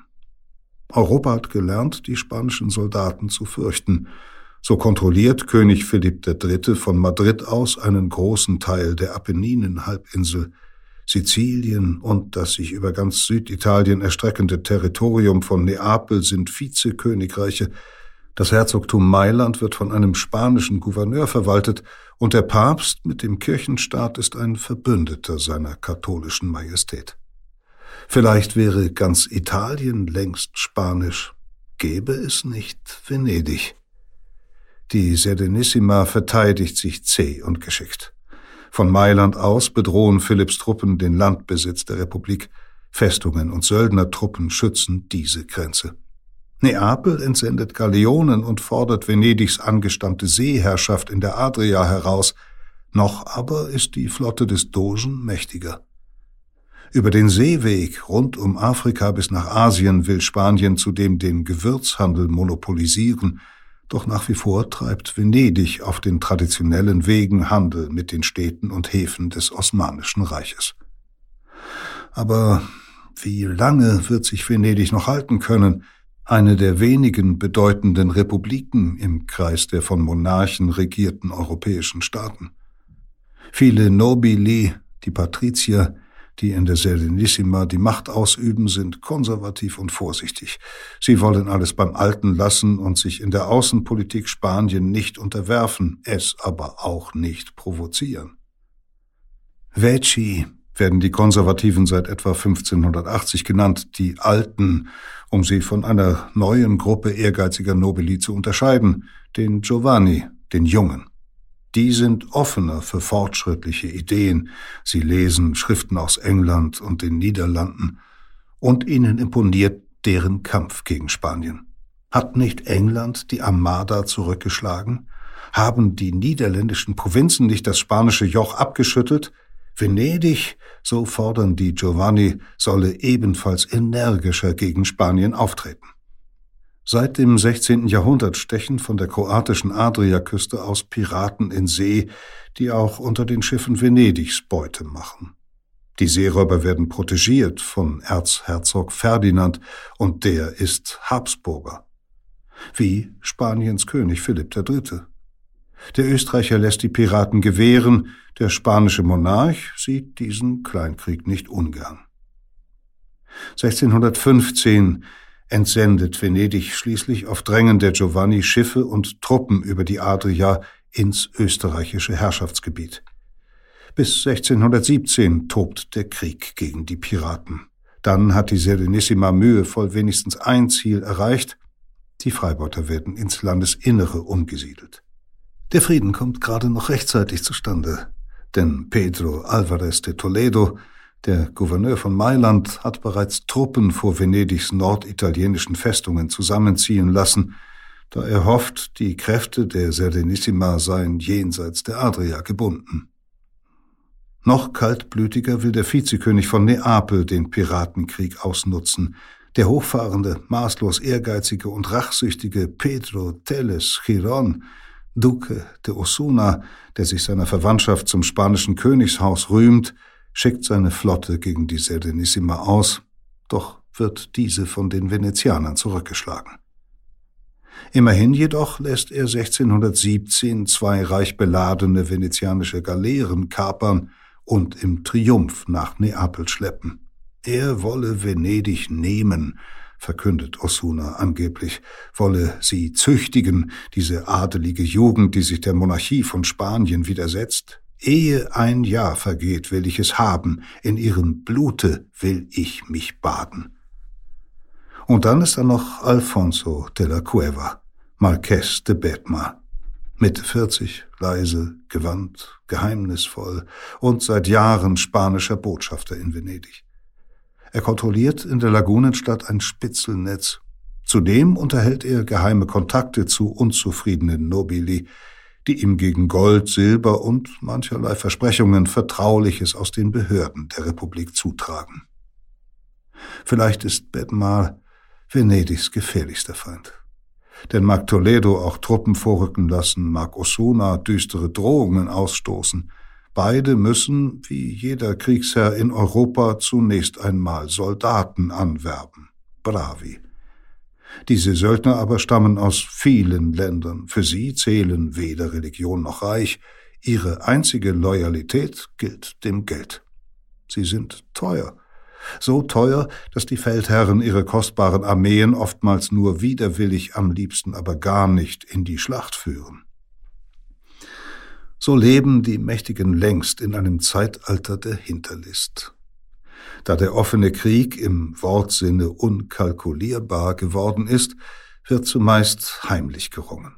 Europa hat gelernt, die spanischen Soldaten zu fürchten, so kontrolliert König Philipp III. von Madrid aus einen großen Teil der Apenninenhalbinsel, Sizilien und das sich über ganz Süditalien erstreckende Territorium von Neapel sind Vizekönigreiche, das Herzogtum Mailand wird von einem spanischen Gouverneur verwaltet und der Papst mit dem Kirchenstaat ist ein Verbündeter seiner katholischen Majestät. Vielleicht wäre ganz Italien längst spanisch, gäbe es nicht Venedig. Die Serenissima verteidigt sich zäh und geschickt. Von Mailand aus bedrohen Philipps Truppen den Landbesitz der Republik. Festungen und Söldnertruppen schützen diese Grenze. Neapel entsendet Galeonen und fordert Venedigs angestammte Seeherrschaft in der Adria heraus. Noch aber ist die Flotte des Dogen mächtiger. Über den Seeweg rund um Afrika bis nach Asien will Spanien zudem den Gewürzhandel monopolisieren – doch nach wie vor treibt Venedig auf den traditionellen Wegen Handel mit den Städten und Häfen des Osmanischen Reiches. Aber wie lange wird sich Venedig noch halten können, eine der wenigen bedeutenden Republiken im Kreis der von Monarchen regierten europäischen Staaten? Viele Nobili, die Patrizier, die in der Serenissima die Macht ausüben, sind konservativ und vorsichtig. Sie wollen alles beim Alten lassen und sich in der Außenpolitik Spanien nicht unterwerfen, es aber auch nicht provozieren. Veci werden die Konservativen seit etwa 1580 genannt, die Alten, um sie von einer neuen Gruppe ehrgeiziger Nobili zu unterscheiden, den Giovanni, den Jungen. Die sind offener für fortschrittliche Ideen. Sie lesen Schriften aus England und den Niederlanden. Und ihnen imponiert deren Kampf gegen Spanien. Hat nicht England die Armada zurückgeschlagen? Haben die niederländischen Provinzen nicht das spanische Joch abgeschüttelt? Venedig, so fordern die Giovanni, solle ebenfalls energischer gegen Spanien auftreten. Seit dem 16. Jahrhundert stechen von der kroatischen Adriaküste aus Piraten in See, die auch unter den Schiffen Venedigs Beute machen. Die Seeräuber werden protegiert von Erzherzog Ferdinand und der ist Habsburger. Wie Spaniens König Philipp III. Der Österreicher lässt die Piraten gewähren, der spanische Monarch sieht diesen Kleinkrieg nicht ungern. 1615 entsendet Venedig schließlich auf Drängen der Giovanni Schiffe und Truppen über die Adria ins österreichische Herrschaftsgebiet. Bis 1617 tobt der Krieg gegen die Piraten. Dann hat die Serenissima mühevoll wenigstens ein Ziel erreicht. Die Freibeuter werden ins Landesinnere umgesiedelt. Der Frieden kommt gerade noch rechtzeitig zustande, denn Pedro Alvarez de Toledo der Gouverneur von Mailand hat bereits Truppen vor Venedigs norditalienischen Festungen zusammenziehen lassen, da er hofft, die Kräfte der Serenissima seien jenseits der Adria gebunden. Noch kaltblütiger will der Vizekönig von Neapel den Piratenkrieg ausnutzen. Der hochfahrende, maßlos ehrgeizige und rachsüchtige Pedro Teles Giron, Duque de Osuna, der sich seiner Verwandtschaft zum spanischen Königshaus rühmt, schickt seine Flotte gegen die Serenissima aus, doch wird diese von den Venezianern zurückgeschlagen. Immerhin jedoch lässt er 1617 zwei reich beladene venezianische Galeeren kapern und im Triumph nach Neapel schleppen. Er wolle Venedig nehmen, verkündet Osuna angeblich, wolle sie züchtigen, diese adelige Jugend, die sich der Monarchie von Spanien widersetzt. Ehe ein Jahr vergeht, will ich es haben, in ihrem Blute will ich mich baden. Und dann ist da noch Alfonso de la Cueva, Marqués de Betma, Mitte 40, leise, gewandt, geheimnisvoll und seit Jahren spanischer Botschafter in Venedig. Er kontrolliert in der Lagunenstadt ein Spitzelnetz. Zudem unterhält er geheime Kontakte zu unzufriedenen Nobili, die ihm gegen Gold, Silber und mancherlei Versprechungen Vertrauliches aus den Behörden der Republik zutragen. Vielleicht ist Bedmar Venedigs gefährlichster Feind. Denn mag Toledo auch Truppen vorrücken lassen, mag Osuna düstere Drohungen ausstoßen, beide müssen, wie jeder Kriegsherr in Europa, zunächst einmal Soldaten anwerben, Bravi. Diese Söldner aber stammen aus vielen Ländern, für sie zählen weder Religion noch Reich, ihre einzige Loyalität gilt dem Geld. Sie sind teuer, so teuer, dass die Feldherren ihre kostbaren Armeen oftmals nur widerwillig, am liebsten aber gar nicht in die Schlacht führen. So leben die Mächtigen längst in einem Zeitalter der Hinterlist. Da der offene Krieg im Wortsinne unkalkulierbar geworden ist, wird zumeist heimlich gerungen.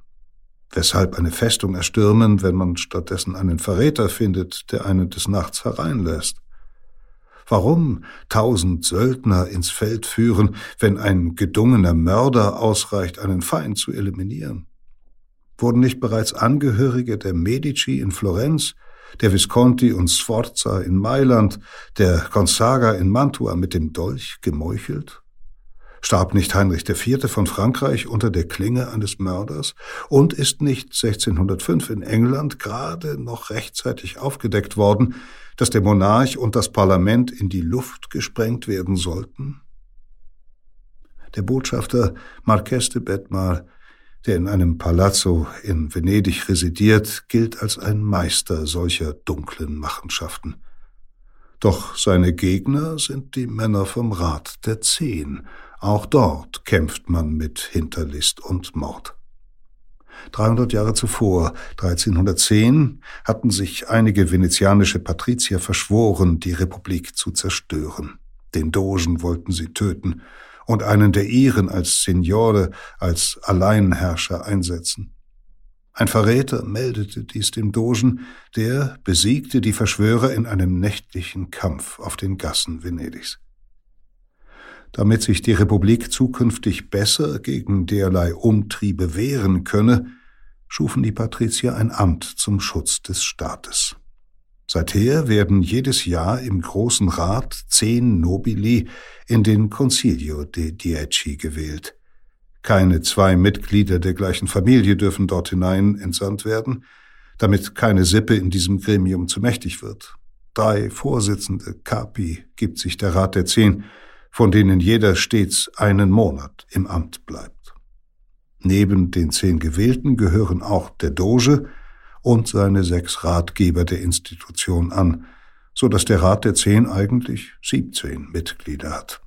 Weshalb eine Festung erstürmen, wenn man stattdessen einen Verräter findet, der einen des Nachts hereinlässt? Warum tausend Söldner ins Feld führen, wenn ein gedungener Mörder ausreicht, einen Feind zu eliminieren? Wurden nicht bereits Angehörige der Medici in Florenz, der Visconti und Sforza in Mailand, der Gonzaga in Mantua mit dem Dolch gemeuchelt? Starb nicht Heinrich IV. von Frankreich unter der Klinge eines Mörders? Und ist nicht 1605 in England gerade noch rechtzeitig aufgedeckt worden, dass der Monarch und das Parlament in die Luft gesprengt werden sollten? Der Botschafter Marques de Betmar, der in einem Palazzo in Venedig residiert, gilt als ein Meister solcher dunklen Machenschaften. Doch seine Gegner sind die Männer vom Rat der Zehn. Auch dort kämpft man mit Hinterlist und Mord. 300 Jahre zuvor, 1310, hatten sich einige venezianische Patrizier verschworen, die Republik zu zerstören. Den Dogen wollten sie töten und einen der ihren als Signore, als Alleinherrscher einsetzen. Ein Verräter meldete dies dem Dogen, der besiegte die Verschwörer in einem nächtlichen Kampf auf den Gassen Venedigs damit sich die Republik zukünftig besser gegen derlei Umtriebe wehren könne, schufen die Patrizier ein Amt zum Schutz des Staates. Seither werden jedes Jahr im Großen Rat zehn Nobili in den Concilio de Dieci gewählt. Keine zwei Mitglieder der gleichen Familie dürfen dort hinein entsandt werden, damit keine Sippe in diesem Gremium zu mächtig wird. Drei Vorsitzende Capi gibt sich der Rat der Zehn, von denen jeder stets einen Monat im Amt bleibt. Neben den zehn Gewählten gehören auch der Doge und seine sechs Ratgeber der Institution an, so dass der Rat der Zehn eigentlich 17 Mitglieder hat.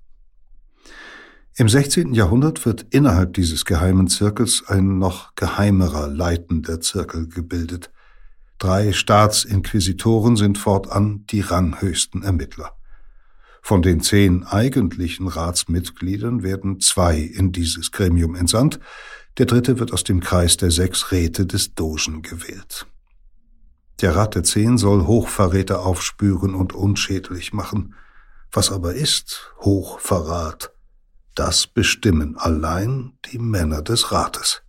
Im 16. Jahrhundert wird innerhalb dieses geheimen Zirkels ein noch geheimerer leitender Zirkel gebildet. Drei Staatsinquisitoren sind fortan die ranghöchsten Ermittler. Von den zehn eigentlichen Ratsmitgliedern werden zwei in dieses Gremium entsandt, der dritte wird aus dem Kreis der sechs Räte des Dogen gewählt. Der Rat der Zehn soll Hochverräter aufspüren und unschädlich machen. Was aber ist Hochverrat? Das bestimmen allein die Männer des Rates.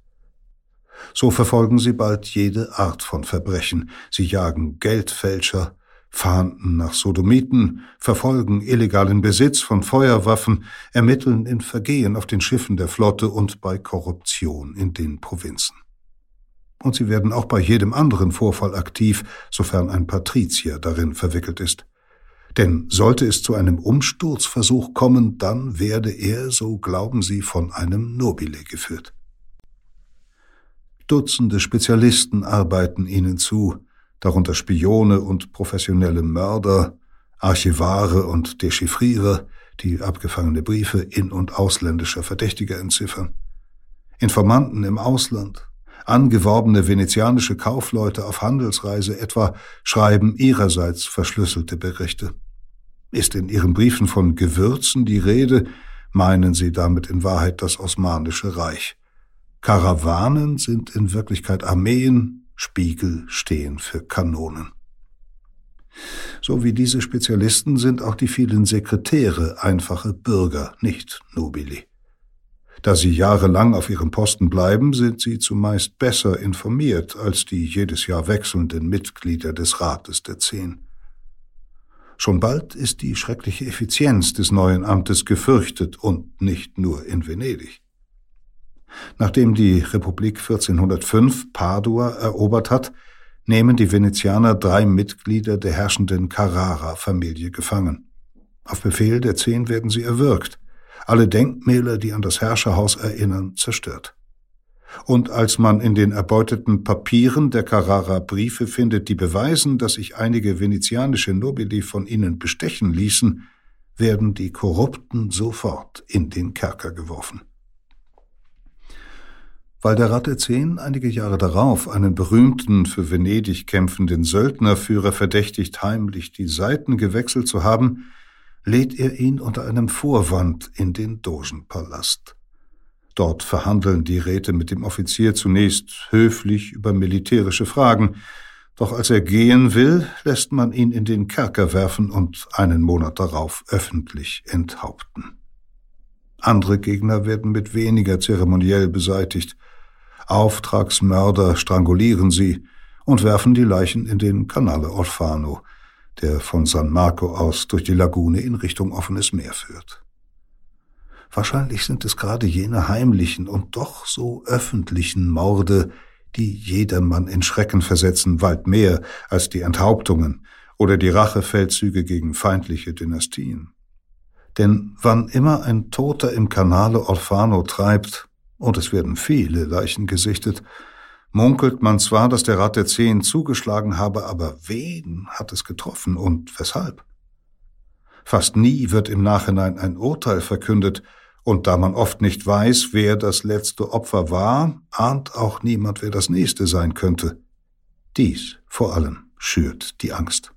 So verfolgen sie bald jede Art von Verbrechen. Sie jagen Geldfälscher, fahnden nach Sodomiten, verfolgen illegalen Besitz von Feuerwaffen, ermitteln in Vergehen auf den Schiffen der Flotte und bei Korruption in den Provinzen. Und sie werden auch bei jedem anderen Vorfall aktiv, sofern ein Patrizier darin verwickelt ist. Denn sollte es zu einem Umsturzversuch kommen, dann werde er, so glauben sie, von einem Nobile geführt. Dutzende Spezialisten arbeiten ihnen zu, darunter Spione und professionelle Mörder, Archivare und Dechiffrierer, die abgefangene Briefe in- und ausländischer Verdächtiger entziffern, Informanten im Ausland, angeworbene venezianische Kaufleute auf Handelsreise etwa schreiben ihrerseits verschlüsselte Berichte. Ist in ihren Briefen von Gewürzen die Rede, meinen sie damit in Wahrheit das Osmanische Reich. Karawanen sind in Wirklichkeit Armeen, Spiegel stehen für Kanonen. So wie diese Spezialisten sind auch die vielen Sekretäre einfache Bürger, nicht Nobili. Da sie jahrelang auf ihrem Posten bleiben, sind sie zumeist besser informiert als die jedes Jahr wechselnden Mitglieder des Rates der Zehn. Schon bald ist die schreckliche Effizienz des neuen Amtes gefürchtet und nicht nur in Venedig. Nachdem die Republik 1405 Padua erobert hat, nehmen die Venezianer drei Mitglieder der herrschenden Carrara-Familie gefangen. Auf Befehl der Zehn werden sie erwürgt, alle Denkmäler, die an das Herrscherhaus erinnern, zerstört. Und als man in den erbeuteten Papieren der Carrara Briefe findet, die beweisen, dass sich einige venezianische Nobili von ihnen bestechen ließen, werden die Korrupten sofort in den Kerker geworfen. Weil der Rat der Zehn einige Jahre darauf einen berühmten, für Venedig kämpfenden Söldnerführer verdächtigt, heimlich die Seiten gewechselt zu haben, lädt er ihn unter einem Vorwand in den Dogenpalast. Dort verhandeln die Räte mit dem Offizier zunächst höflich über militärische Fragen, doch als er gehen will, lässt man ihn in den Kerker werfen und einen Monat darauf öffentlich enthaupten. Andere Gegner werden mit weniger zeremoniell beseitigt, Auftragsmörder strangulieren sie und werfen die Leichen in den Canale Orfano, der von San Marco aus durch die Lagune in Richtung offenes Meer führt. Wahrscheinlich sind es gerade jene heimlichen und doch so öffentlichen Morde, die jedermann in Schrecken versetzen, weit mehr als die Enthauptungen oder die Rachefeldzüge gegen feindliche Dynastien. Denn wann immer ein Toter im Canale Orfano treibt, und es werden viele Leichen gesichtet, munkelt man zwar, dass der Rat der Zehn zugeschlagen habe, aber wen hat es getroffen und weshalb? Fast nie wird im Nachhinein ein Urteil verkündet, und da man oft nicht weiß, wer das letzte Opfer war, ahnt auch niemand, wer das nächste sein könnte. Dies vor allem schürt die Angst.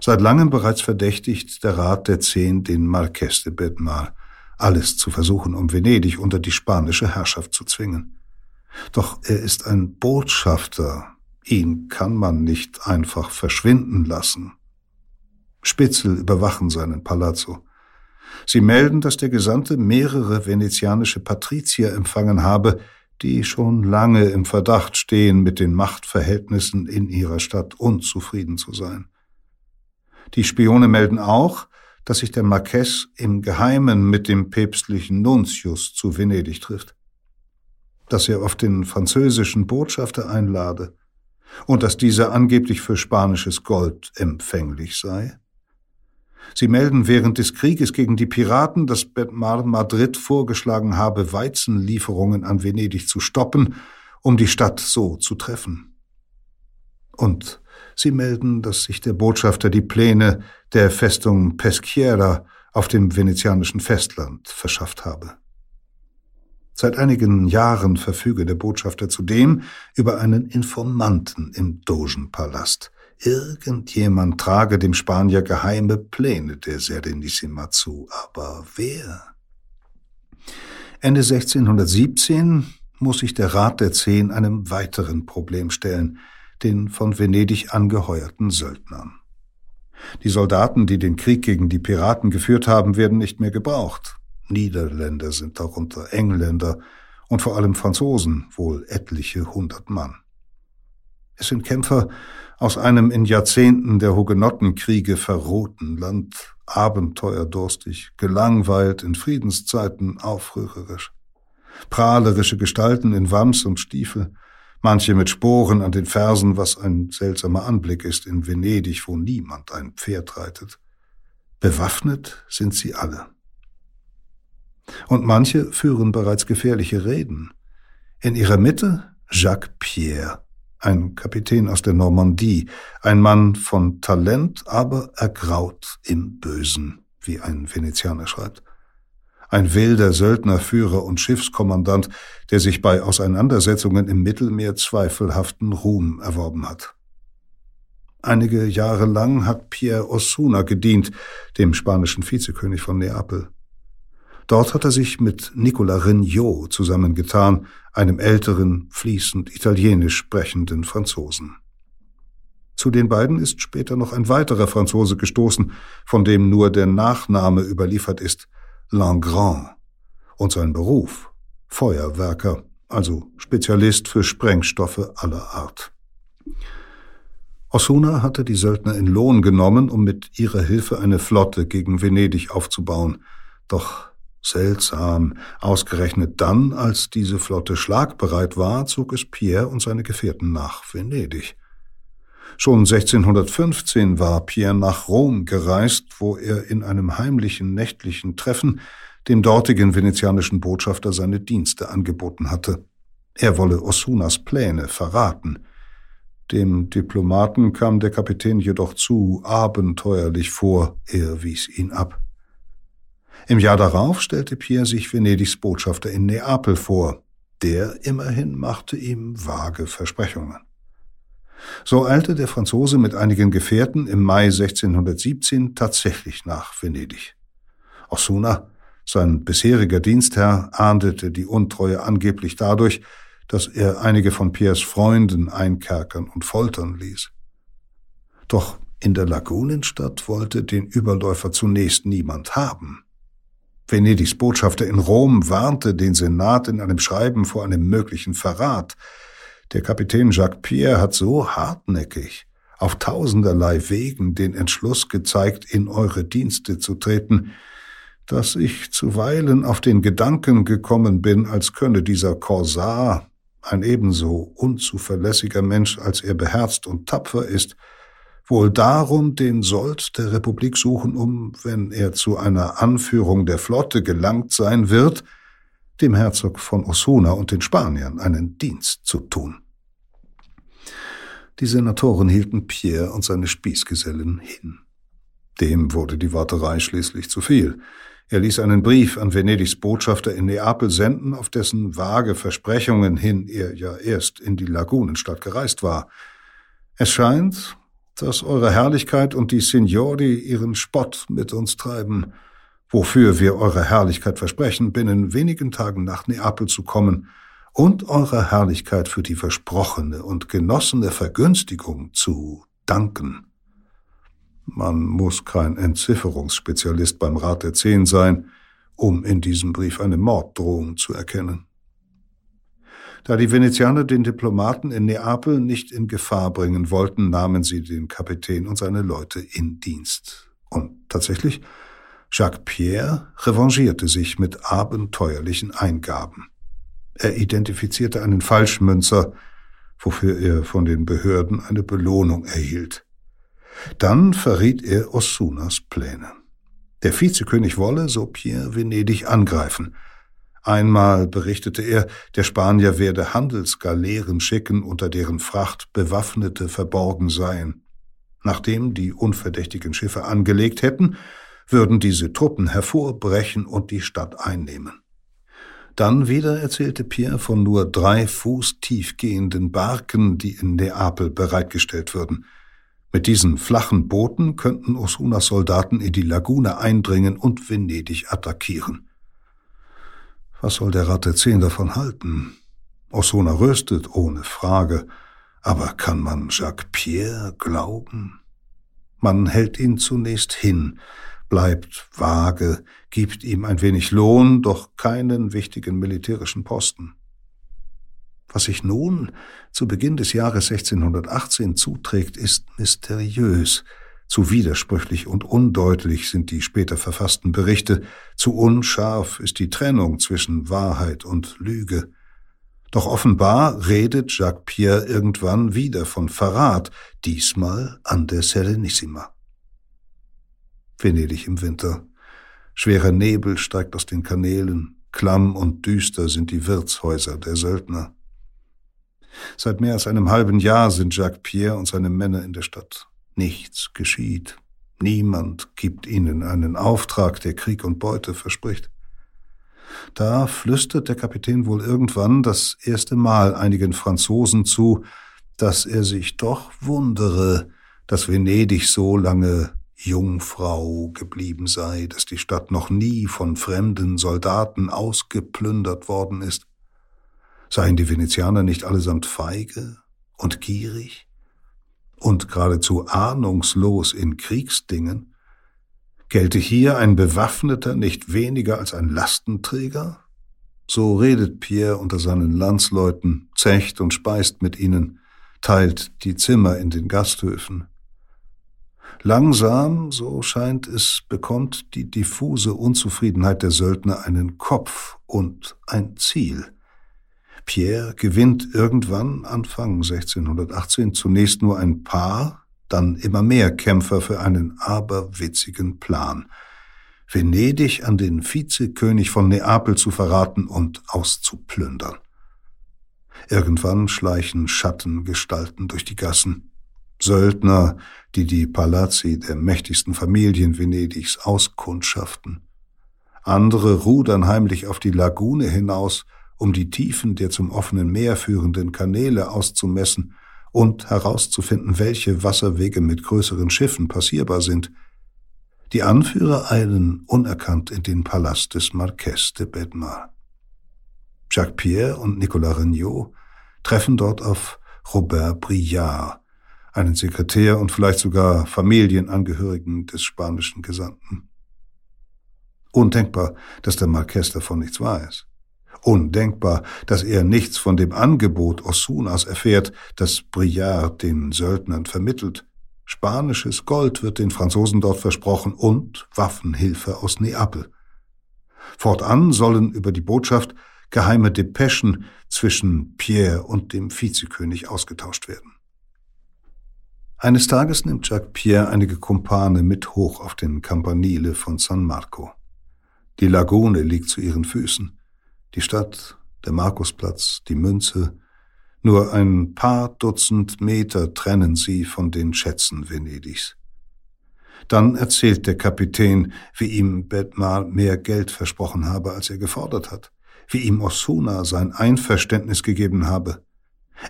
Seit langem bereits verdächtigt der Rat der Zehn den Marquess de Bedmar, alles zu versuchen, um Venedig unter die spanische Herrschaft zu zwingen. Doch er ist ein Botschafter, ihn kann man nicht einfach verschwinden lassen. Spitzel überwachen seinen Palazzo. Sie melden, dass der Gesandte mehrere venezianische Patrizier empfangen habe, die schon lange im Verdacht stehen, mit den Machtverhältnissen in ihrer Stadt unzufrieden zu sein. Die Spione melden auch, dass sich der Marquess im Geheimen mit dem päpstlichen Nuntius zu Venedig trifft, dass er auf den französischen Botschafter einlade und dass dieser angeblich für spanisches Gold empfänglich sei. Sie melden während des Krieges gegen die Piraten, dass Betmar Madrid vorgeschlagen habe, Weizenlieferungen an Venedig zu stoppen, um die Stadt so zu treffen. Und Sie melden, dass sich der Botschafter die Pläne der Festung Peschiera auf dem venezianischen Festland verschafft habe. Seit einigen Jahren verfüge der Botschafter zudem über einen Informanten im Dogenpalast. Irgendjemand trage dem Spanier geheime Pläne der Serenissima zu, aber wer? Ende 1617 muss sich der Rat der Zehn einem weiteren Problem stellen – den von Venedig angeheuerten Söldnern. Die Soldaten, die den Krieg gegen die Piraten geführt haben, werden nicht mehr gebraucht. Niederländer sind darunter, Engländer und vor allem Franzosen, wohl etliche hundert Mann. Es sind Kämpfer aus einem in Jahrzehnten der Hugenottenkriege verrohten Land, abenteuerdurstig, gelangweilt, in Friedenszeiten aufrührerisch. Prahlerische Gestalten in Wams und Stiefel, manche mit Sporen an den Fersen, was ein seltsamer Anblick ist in Venedig, wo niemand ein Pferd reitet. Bewaffnet sind sie alle. Und manche führen bereits gefährliche Reden. In ihrer Mitte Jacques Pierre, ein Kapitän aus der Normandie, ein Mann von Talent, aber ergraut im Bösen, wie ein Venezianer schreibt. Ein wilder Söldnerführer und Schiffskommandant, der sich bei Auseinandersetzungen im Mittelmeer zweifelhaften Ruhm erworben hat. Einige Jahre lang hat Pierre Osuna gedient, dem spanischen Vizekönig von Neapel. Dort hat er sich mit Nicola Rignot zusammengetan, einem älteren, fließend italienisch sprechenden Franzosen. Zu den beiden ist später noch ein weiterer Franzose gestoßen, von dem nur der Nachname überliefert ist, Langrand, und sein Beruf, Feuerwerker, also Spezialist für Sprengstoffe aller Art. Osuna hatte die Söldner in Lohn genommen, um mit ihrer Hilfe eine Flotte gegen Venedig aufzubauen. Doch seltsam, ausgerechnet dann, als diese Flotte schlagbereit war, zog es Pierre und seine Gefährten nach Venedig. Schon 1615 war Pierre nach Rom gereist, wo er in einem heimlichen nächtlichen Treffen dem dortigen venezianischen Botschafter seine Dienste angeboten hatte. Er wolle Osunas Pläne verraten. Dem Diplomaten kam der Kapitän jedoch zu abenteuerlich vor, er wies ihn ab. Im Jahr darauf stellte Pierre sich Venedigs Botschafter in Neapel vor. Der immerhin machte ihm vage Versprechungen. So eilte der Franzose mit einigen Gefährten im Mai 1617 tatsächlich nach Venedig. Osuna, sein bisheriger Dienstherr, ahndete die Untreue angeblich dadurch, dass er einige von Piers Freunden einkerkern und foltern ließ. Doch in der Lagunenstadt wollte den Überläufer zunächst niemand haben. Venedigs Botschafter in Rom warnte den Senat in einem Schreiben vor einem möglichen Verrat. Der Kapitän Jacques Pierre hat so hartnäckig auf tausenderlei Wegen den Entschluss gezeigt, in eure Dienste zu treten, dass ich zuweilen auf den Gedanken gekommen bin, als könne dieser Korsar ein ebenso unzuverlässiger Mensch, als er beherzt und tapfer ist, wohl darum den Sold der Republik suchen, um, wenn er zu einer Anführung der Flotte gelangt sein wird, dem Herzog von Osuna und den Spaniern einen Dienst zu tun. Die Senatoren hielten Pierre und seine Spießgesellen hin. Dem wurde die Warterei schließlich zu viel. Er ließ einen Brief an Venedigs Botschafter in Neapel senden, auf dessen vage Versprechungen hin er ja erst in die Lagunenstadt gereist war. Es scheint, dass Eure Herrlichkeit und die Signori ihren Spott mit uns treiben, wofür wir Eure Herrlichkeit versprechen, binnen wenigen Tagen nach Neapel zu kommen und Eurer Herrlichkeit für die versprochene und genossene Vergünstigung zu danken. Man muss kein Entzifferungsspezialist beim Rat der Zehn sein, um in diesem Brief eine Morddrohung zu erkennen. Da die Venezianer den Diplomaten in Neapel nicht in Gefahr bringen wollten, nahmen sie den Kapitän und seine Leute in Dienst. Und tatsächlich, Jacques Pierre revanchierte sich mit abenteuerlichen Eingaben. Er identifizierte einen Falschmünzer, wofür er von den Behörden eine Belohnung erhielt. Dann verriet er Osunas Pläne. Der Vizekönig wolle, so Pierre, Venedig angreifen. Einmal berichtete er, der Spanier werde Handelsgaleeren schicken, unter deren Fracht Bewaffnete verborgen seien. Nachdem die unverdächtigen Schiffe angelegt hätten, würden diese Truppen hervorbrechen und die Stadt einnehmen. Dann wieder erzählte Pierre von nur drei Fuß tiefgehenden Barken, die in Neapel bereitgestellt würden. Mit diesen flachen Booten könnten Osunas Soldaten in die Lagune eindringen und Venedig attackieren. Was soll der Rat der Zehn davon halten? Osuna röstet, ohne Frage. Aber kann man Jacques Pierre glauben? Man hält ihn zunächst hin, bleibt vage, gibt ihm ein wenig Lohn, doch keinen wichtigen militärischen Posten. Was sich nun zu Beginn des Jahres 1618 zuträgt, ist mysteriös. Zu widersprüchlich und undeutlich sind die später verfassten Berichte, zu unscharf ist die Trennung zwischen Wahrheit und Lüge. Doch offenbar redet Jacques Pierre irgendwann wieder von Verrat, diesmal an der Serenissima. Venedig im Winter. Schwerer Nebel steigt aus den Kanälen, klamm und düster sind die Wirtshäuser der Söldner. Seit mehr als einem halben Jahr sind Jacques Pierre und seine Männer in der Stadt. Nichts geschieht. Niemand gibt ihnen einen Auftrag, der Krieg und Beute verspricht. Da flüstert der Kapitän wohl irgendwann das erste Mal einigen Franzosen zu, dass er sich doch wundere, dass Venedig so lange Jungfrau geblieben sei, dass die Stadt noch nie von fremden Soldaten ausgeplündert worden ist. Seien die Venezianer nicht allesamt feige und gierig und geradezu ahnungslos in Kriegsdingen? Gelte hier ein Bewaffneter nicht weniger als ein Lastenträger? So redet Pierre unter seinen Landsleuten, zecht und speist mit ihnen, teilt die Zimmer in den Gasthöfen. Langsam, so scheint es, bekommt die diffuse Unzufriedenheit der Söldner einen Kopf und ein Ziel. Pierre gewinnt irgendwann Anfang 1618 zunächst nur ein paar, dann immer mehr Kämpfer für einen aberwitzigen Plan. Venedig an den Vizekönig von Neapel zu verraten und auszuplündern. Irgendwann schleichen Schattengestalten durch die Gassen. Söldner, die die Palazzi der mächtigsten Familien Venedigs auskundschaften. Andere rudern heimlich auf die Lagune hinaus um die Tiefen der zum offenen Meer führenden Kanäle auszumessen und herauszufinden, welche Wasserwege mit größeren Schiffen passierbar sind. Die Anführer eilen unerkannt in den Palast des Marquess de Bedmar. Jacques Pierre und Nicolas Regnault treffen dort auf Robert Brillard, einen Sekretär und vielleicht sogar Familienangehörigen des spanischen Gesandten. Undenkbar, dass der Marquess davon nichts weiß. Undenkbar, dass er nichts von dem Angebot Osunas erfährt, das Briard den Söldnern vermittelt. Spanisches Gold wird den Franzosen dort versprochen und Waffenhilfe aus Neapel. Fortan sollen über die Botschaft geheime Depeschen zwischen Pierre und dem Vizekönig ausgetauscht werden. Eines Tages nimmt Jacques Pierre einige Kumpane mit hoch auf den Campanile von San Marco. Die Lagune liegt zu ihren Füßen. Die Stadt, der Markusplatz, die Münze, nur ein paar Dutzend Meter trennen sie von den Schätzen Venedigs. Dann erzählt der Kapitän, wie ihm Bedmar mehr Geld versprochen habe, als er gefordert hat, wie ihm Osuna sein Einverständnis gegeben habe.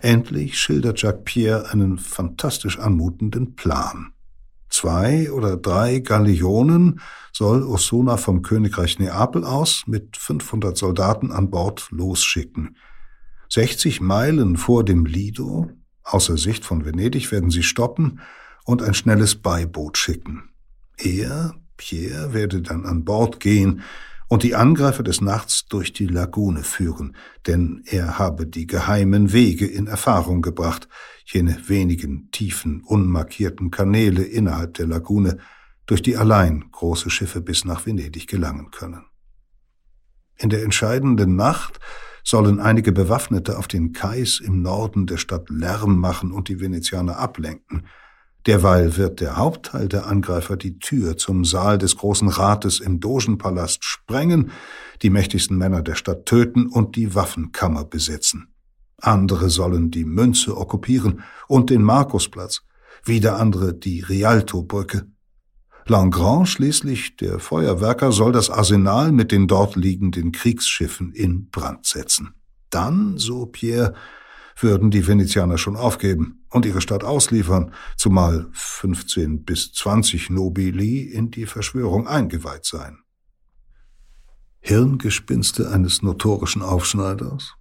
Endlich schildert Jacques Pierre einen fantastisch anmutenden Plan. Zwei oder drei Galeonen soll Osuna vom Königreich Neapel aus mit 500 Soldaten an Bord losschicken. 60 Meilen vor dem Lido, außer Sicht von Venedig, werden sie stoppen und ein schnelles Beiboot schicken. Er, Pierre, werde dann an Bord gehen und die Angreifer des Nachts durch die Lagune führen, denn er habe die geheimen Wege in Erfahrung gebracht, jene wenigen tiefen, unmarkierten Kanäle innerhalb der Lagune, durch die allein große Schiffe bis nach Venedig gelangen können. In der entscheidenden Nacht sollen einige Bewaffnete auf den Kais im Norden der Stadt Lärm machen und die Venezianer ablenken. Derweil wird der Hauptteil der Angreifer die Tür zum Saal des Großen Rates im Dogenpalast sprengen, die mächtigsten Männer der Stadt töten und die Waffenkammer besetzen. Andere sollen die Münze okkupieren und den Markusplatz, wieder andere die Rialto-Brücke. Langrand schließlich, der Feuerwerker, soll das Arsenal mit den dort liegenden Kriegsschiffen in Brand setzen. Dann, so Pierre, würden die Venezianer schon aufgeben und ihre Stadt ausliefern, zumal 15 bis 20 Nobili in die Verschwörung eingeweiht seien. Hirngespinste eines notorischen Aufschneiders?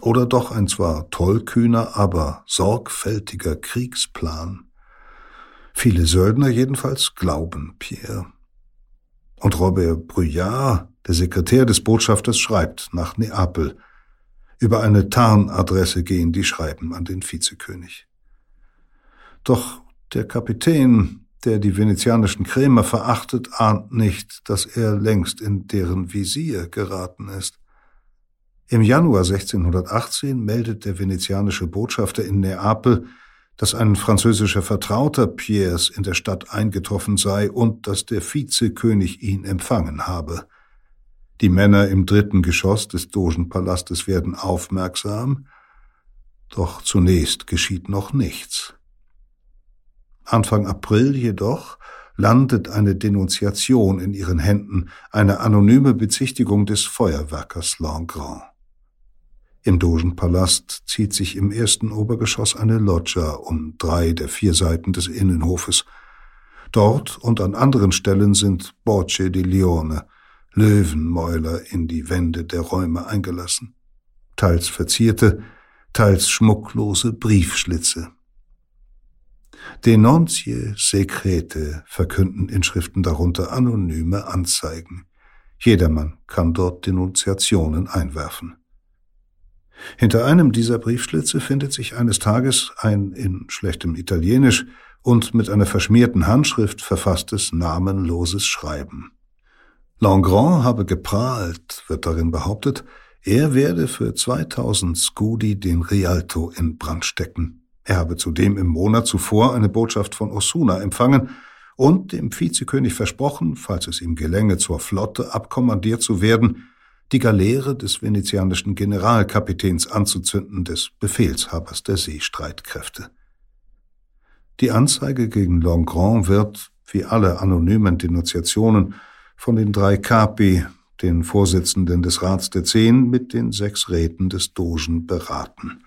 Oder doch ein zwar tollkühner, aber sorgfältiger Kriegsplan? Viele Söldner jedenfalls glauben Pierre. Und Robert Bruyard, der Sekretär des Botschafters, schreibt nach Neapel. Über eine Tarnadresse gehen die Schreiben an den Vizekönig. Doch der Kapitän, der die venezianischen Krämer verachtet, ahnt nicht, dass er längst in deren Visier geraten ist. Im Januar 1618 meldet der venezianische Botschafter in Neapel, dass ein französischer Vertrauter Piers in der Stadt eingetroffen sei und dass der Vizekönig ihn empfangen habe. Die Männer im dritten Geschoss des Dogenpalastes werden aufmerksam, doch zunächst geschieht noch nichts. Anfang April jedoch landet eine Denunziation in ihren Händen, eine anonyme Bezichtigung des Feuerwerkers Langrand. Im Dogenpalast zieht sich im ersten Obergeschoss eine Loggia um drei der vier Seiten des Innenhofes. Dort und an anderen Stellen sind Borce di Lione, Löwenmäuler in die Wände der Räume eingelassen. Teils verzierte, teils schmucklose Briefschlitze. Denuncie Secrete verkünden Inschriften darunter anonyme Anzeigen. Jedermann kann dort Denunziationen einwerfen. Hinter einem dieser Briefschlitze findet sich eines Tages ein in schlechtem Italienisch und mit einer verschmierten Handschrift verfasstes namenloses Schreiben. Langrand habe geprahlt, wird darin behauptet, er werde für 2000 Scudi den Rialto in Brand stecken. Er habe zudem im Monat zuvor eine Botschaft von Osuna empfangen und dem Vizekönig versprochen, falls es ihm gelänge, zur Flotte abkommandiert zu werden, die Galeere des venezianischen Generalkapitäns anzuzünden, des Befehlshabers der Seestreitkräfte. Die Anzeige gegen Longrand wird, wie alle anonymen Denunziationen, von den drei Capi, den Vorsitzenden des Rats der Zehn, mit den sechs Räten des Dogen beraten.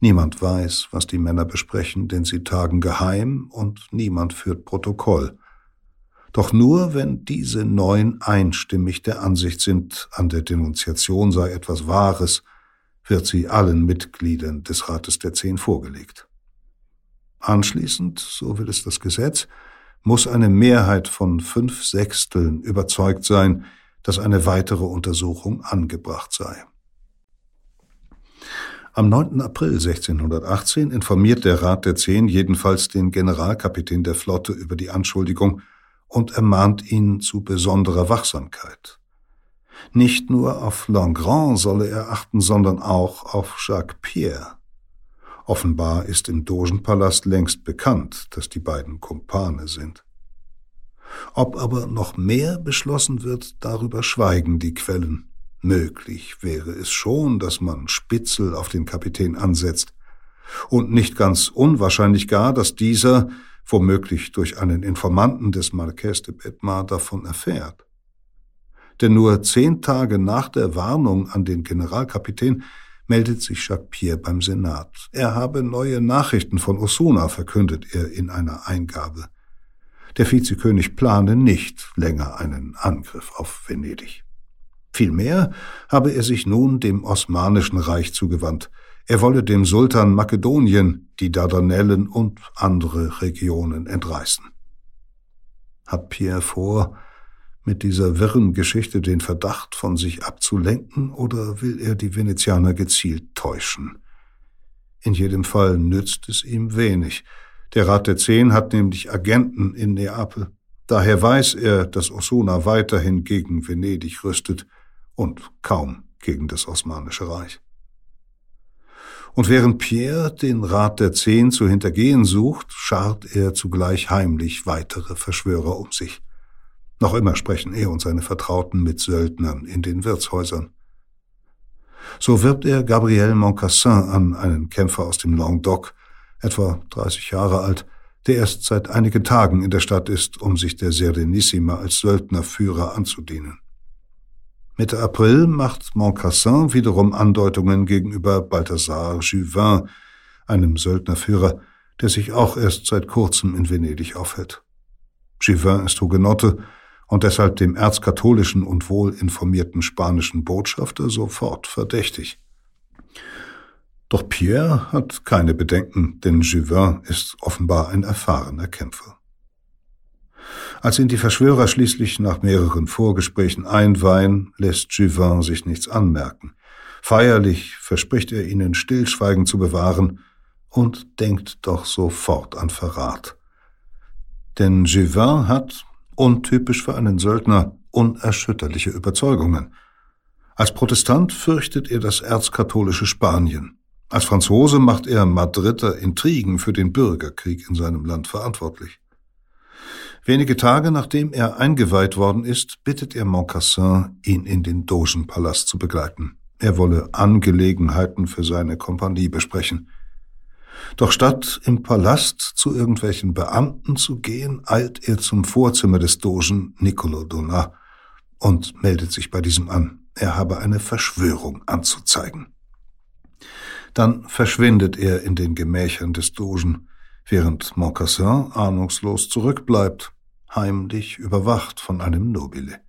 Niemand weiß, was die Männer besprechen, denn sie tagen geheim und niemand führt Protokoll. Doch nur wenn diese neun einstimmig der Ansicht sind, an der Denunziation sei etwas Wahres, wird sie allen Mitgliedern des Rates der Zehn vorgelegt. Anschließend, so will es das Gesetz, muss eine Mehrheit von fünf Sechsteln überzeugt sein, dass eine weitere Untersuchung angebracht sei. Am 9. April 1618 informiert der Rat der Zehn jedenfalls den Generalkapitän der Flotte über die Anschuldigung und ermahnt ihn zu besonderer Wachsamkeit. Nicht nur auf Langrand solle er achten, sondern auch auf Jacques Pierre. Offenbar ist im Dogenpalast längst bekannt, dass die beiden Kumpane sind. Ob aber noch mehr beschlossen wird, darüber schweigen die Quellen. Möglich wäre es schon, dass man Spitzel auf den Kapitän ansetzt, und nicht ganz unwahrscheinlich gar, dass dieser womöglich durch einen Informanten des Marquès de Bedmar davon erfährt. Denn nur zehn Tage nach der Warnung an den Generalkapitän meldet sich Pierre beim Senat. Er habe neue Nachrichten von Osuna, verkündet er in einer Eingabe. Der Vizekönig plane nicht länger einen Angriff auf Venedig. Vielmehr habe er sich nun dem Osmanischen Reich zugewandt, er wolle dem Sultan Makedonien, die Dardanellen und andere Regionen entreißen. Hat Pierre vor, mit dieser wirren Geschichte den Verdacht von sich abzulenken, oder will er die Venezianer gezielt täuschen? In jedem Fall nützt es ihm wenig. Der Rat der Zehn hat nämlich Agenten in Neapel. Daher weiß er, dass Osuna weiterhin gegen Venedig rüstet und kaum gegen das Osmanische Reich. Und während Pierre den Rat der Zehn zu hintergehen sucht, schart er zugleich heimlich weitere Verschwörer um sich. Noch immer sprechen er und seine Vertrauten mit Söldnern in den Wirtshäusern. So wirbt er Gabriel Moncassin an, einen Kämpfer aus dem Languedoc, etwa 30 Jahre alt, der erst seit einigen Tagen in der Stadt ist, um sich der Serenissima als Söldnerführer anzudienen. Mitte April macht Moncassin wiederum Andeutungen gegenüber Balthasar Juvin, einem Söldnerführer, der sich auch erst seit kurzem in Venedig aufhält. Juvin ist Hugenotte und deshalb dem erzkatholischen und wohlinformierten spanischen Botschafter sofort verdächtig. Doch Pierre hat keine Bedenken, denn Juvin ist offenbar ein erfahrener Kämpfer. Als ihn die Verschwörer schließlich nach mehreren Vorgesprächen einweihen, lässt Juvin sich nichts anmerken. Feierlich verspricht er ihnen Stillschweigen zu bewahren und denkt doch sofort an Verrat. Denn Juvin hat, untypisch für einen Söldner, unerschütterliche Überzeugungen. Als Protestant fürchtet er das erzkatholische Spanien. Als Franzose macht er Madrider Intrigen für den Bürgerkrieg in seinem Land verantwortlich. Wenige Tage nachdem er eingeweiht worden ist, bittet er Moncassin, ihn in den Dogenpalast zu begleiten. Er wolle Angelegenheiten für seine Kompanie besprechen. Doch statt im Palast zu irgendwelchen Beamten zu gehen, eilt er zum Vorzimmer des Dogen Niccolo Donat und meldet sich bei diesem an. Er habe eine Verschwörung anzuzeigen. Dann verschwindet er in den Gemächern des Dogen, während Moncassin ahnungslos zurückbleibt, heimlich überwacht von einem Nobile.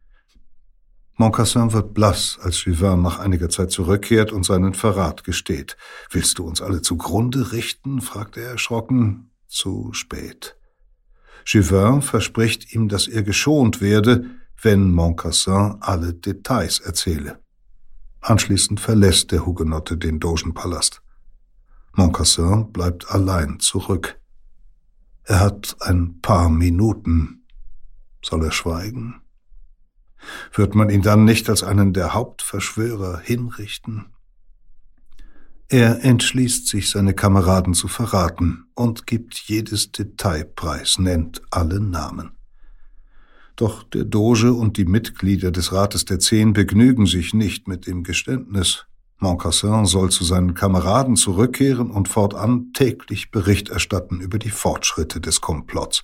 Moncassin wird blass, als Juvin nach einiger Zeit zurückkehrt und seinen Verrat gesteht. Willst du uns alle zugrunde richten? fragt er erschrocken. Zu spät. Juvin verspricht ihm, dass er geschont werde, wenn Moncassin alle Details erzähle. Anschließend verlässt der Hugenotte den Dogenpalast. Moncassin bleibt allein zurück. Er hat ein paar Minuten. Soll er schweigen? Wird man ihn dann nicht als einen der Hauptverschwörer hinrichten? Er entschließt sich, seine Kameraden zu verraten und gibt jedes Detail preis, nennt alle Namen. Doch der Doge und die Mitglieder des Rates der Zehn begnügen sich nicht mit dem Geständnis. Moncassin soll zu seinen Kameraden zurückkehren und fortan täglich Bericht erstatten über die Fortschritte des Komplotts.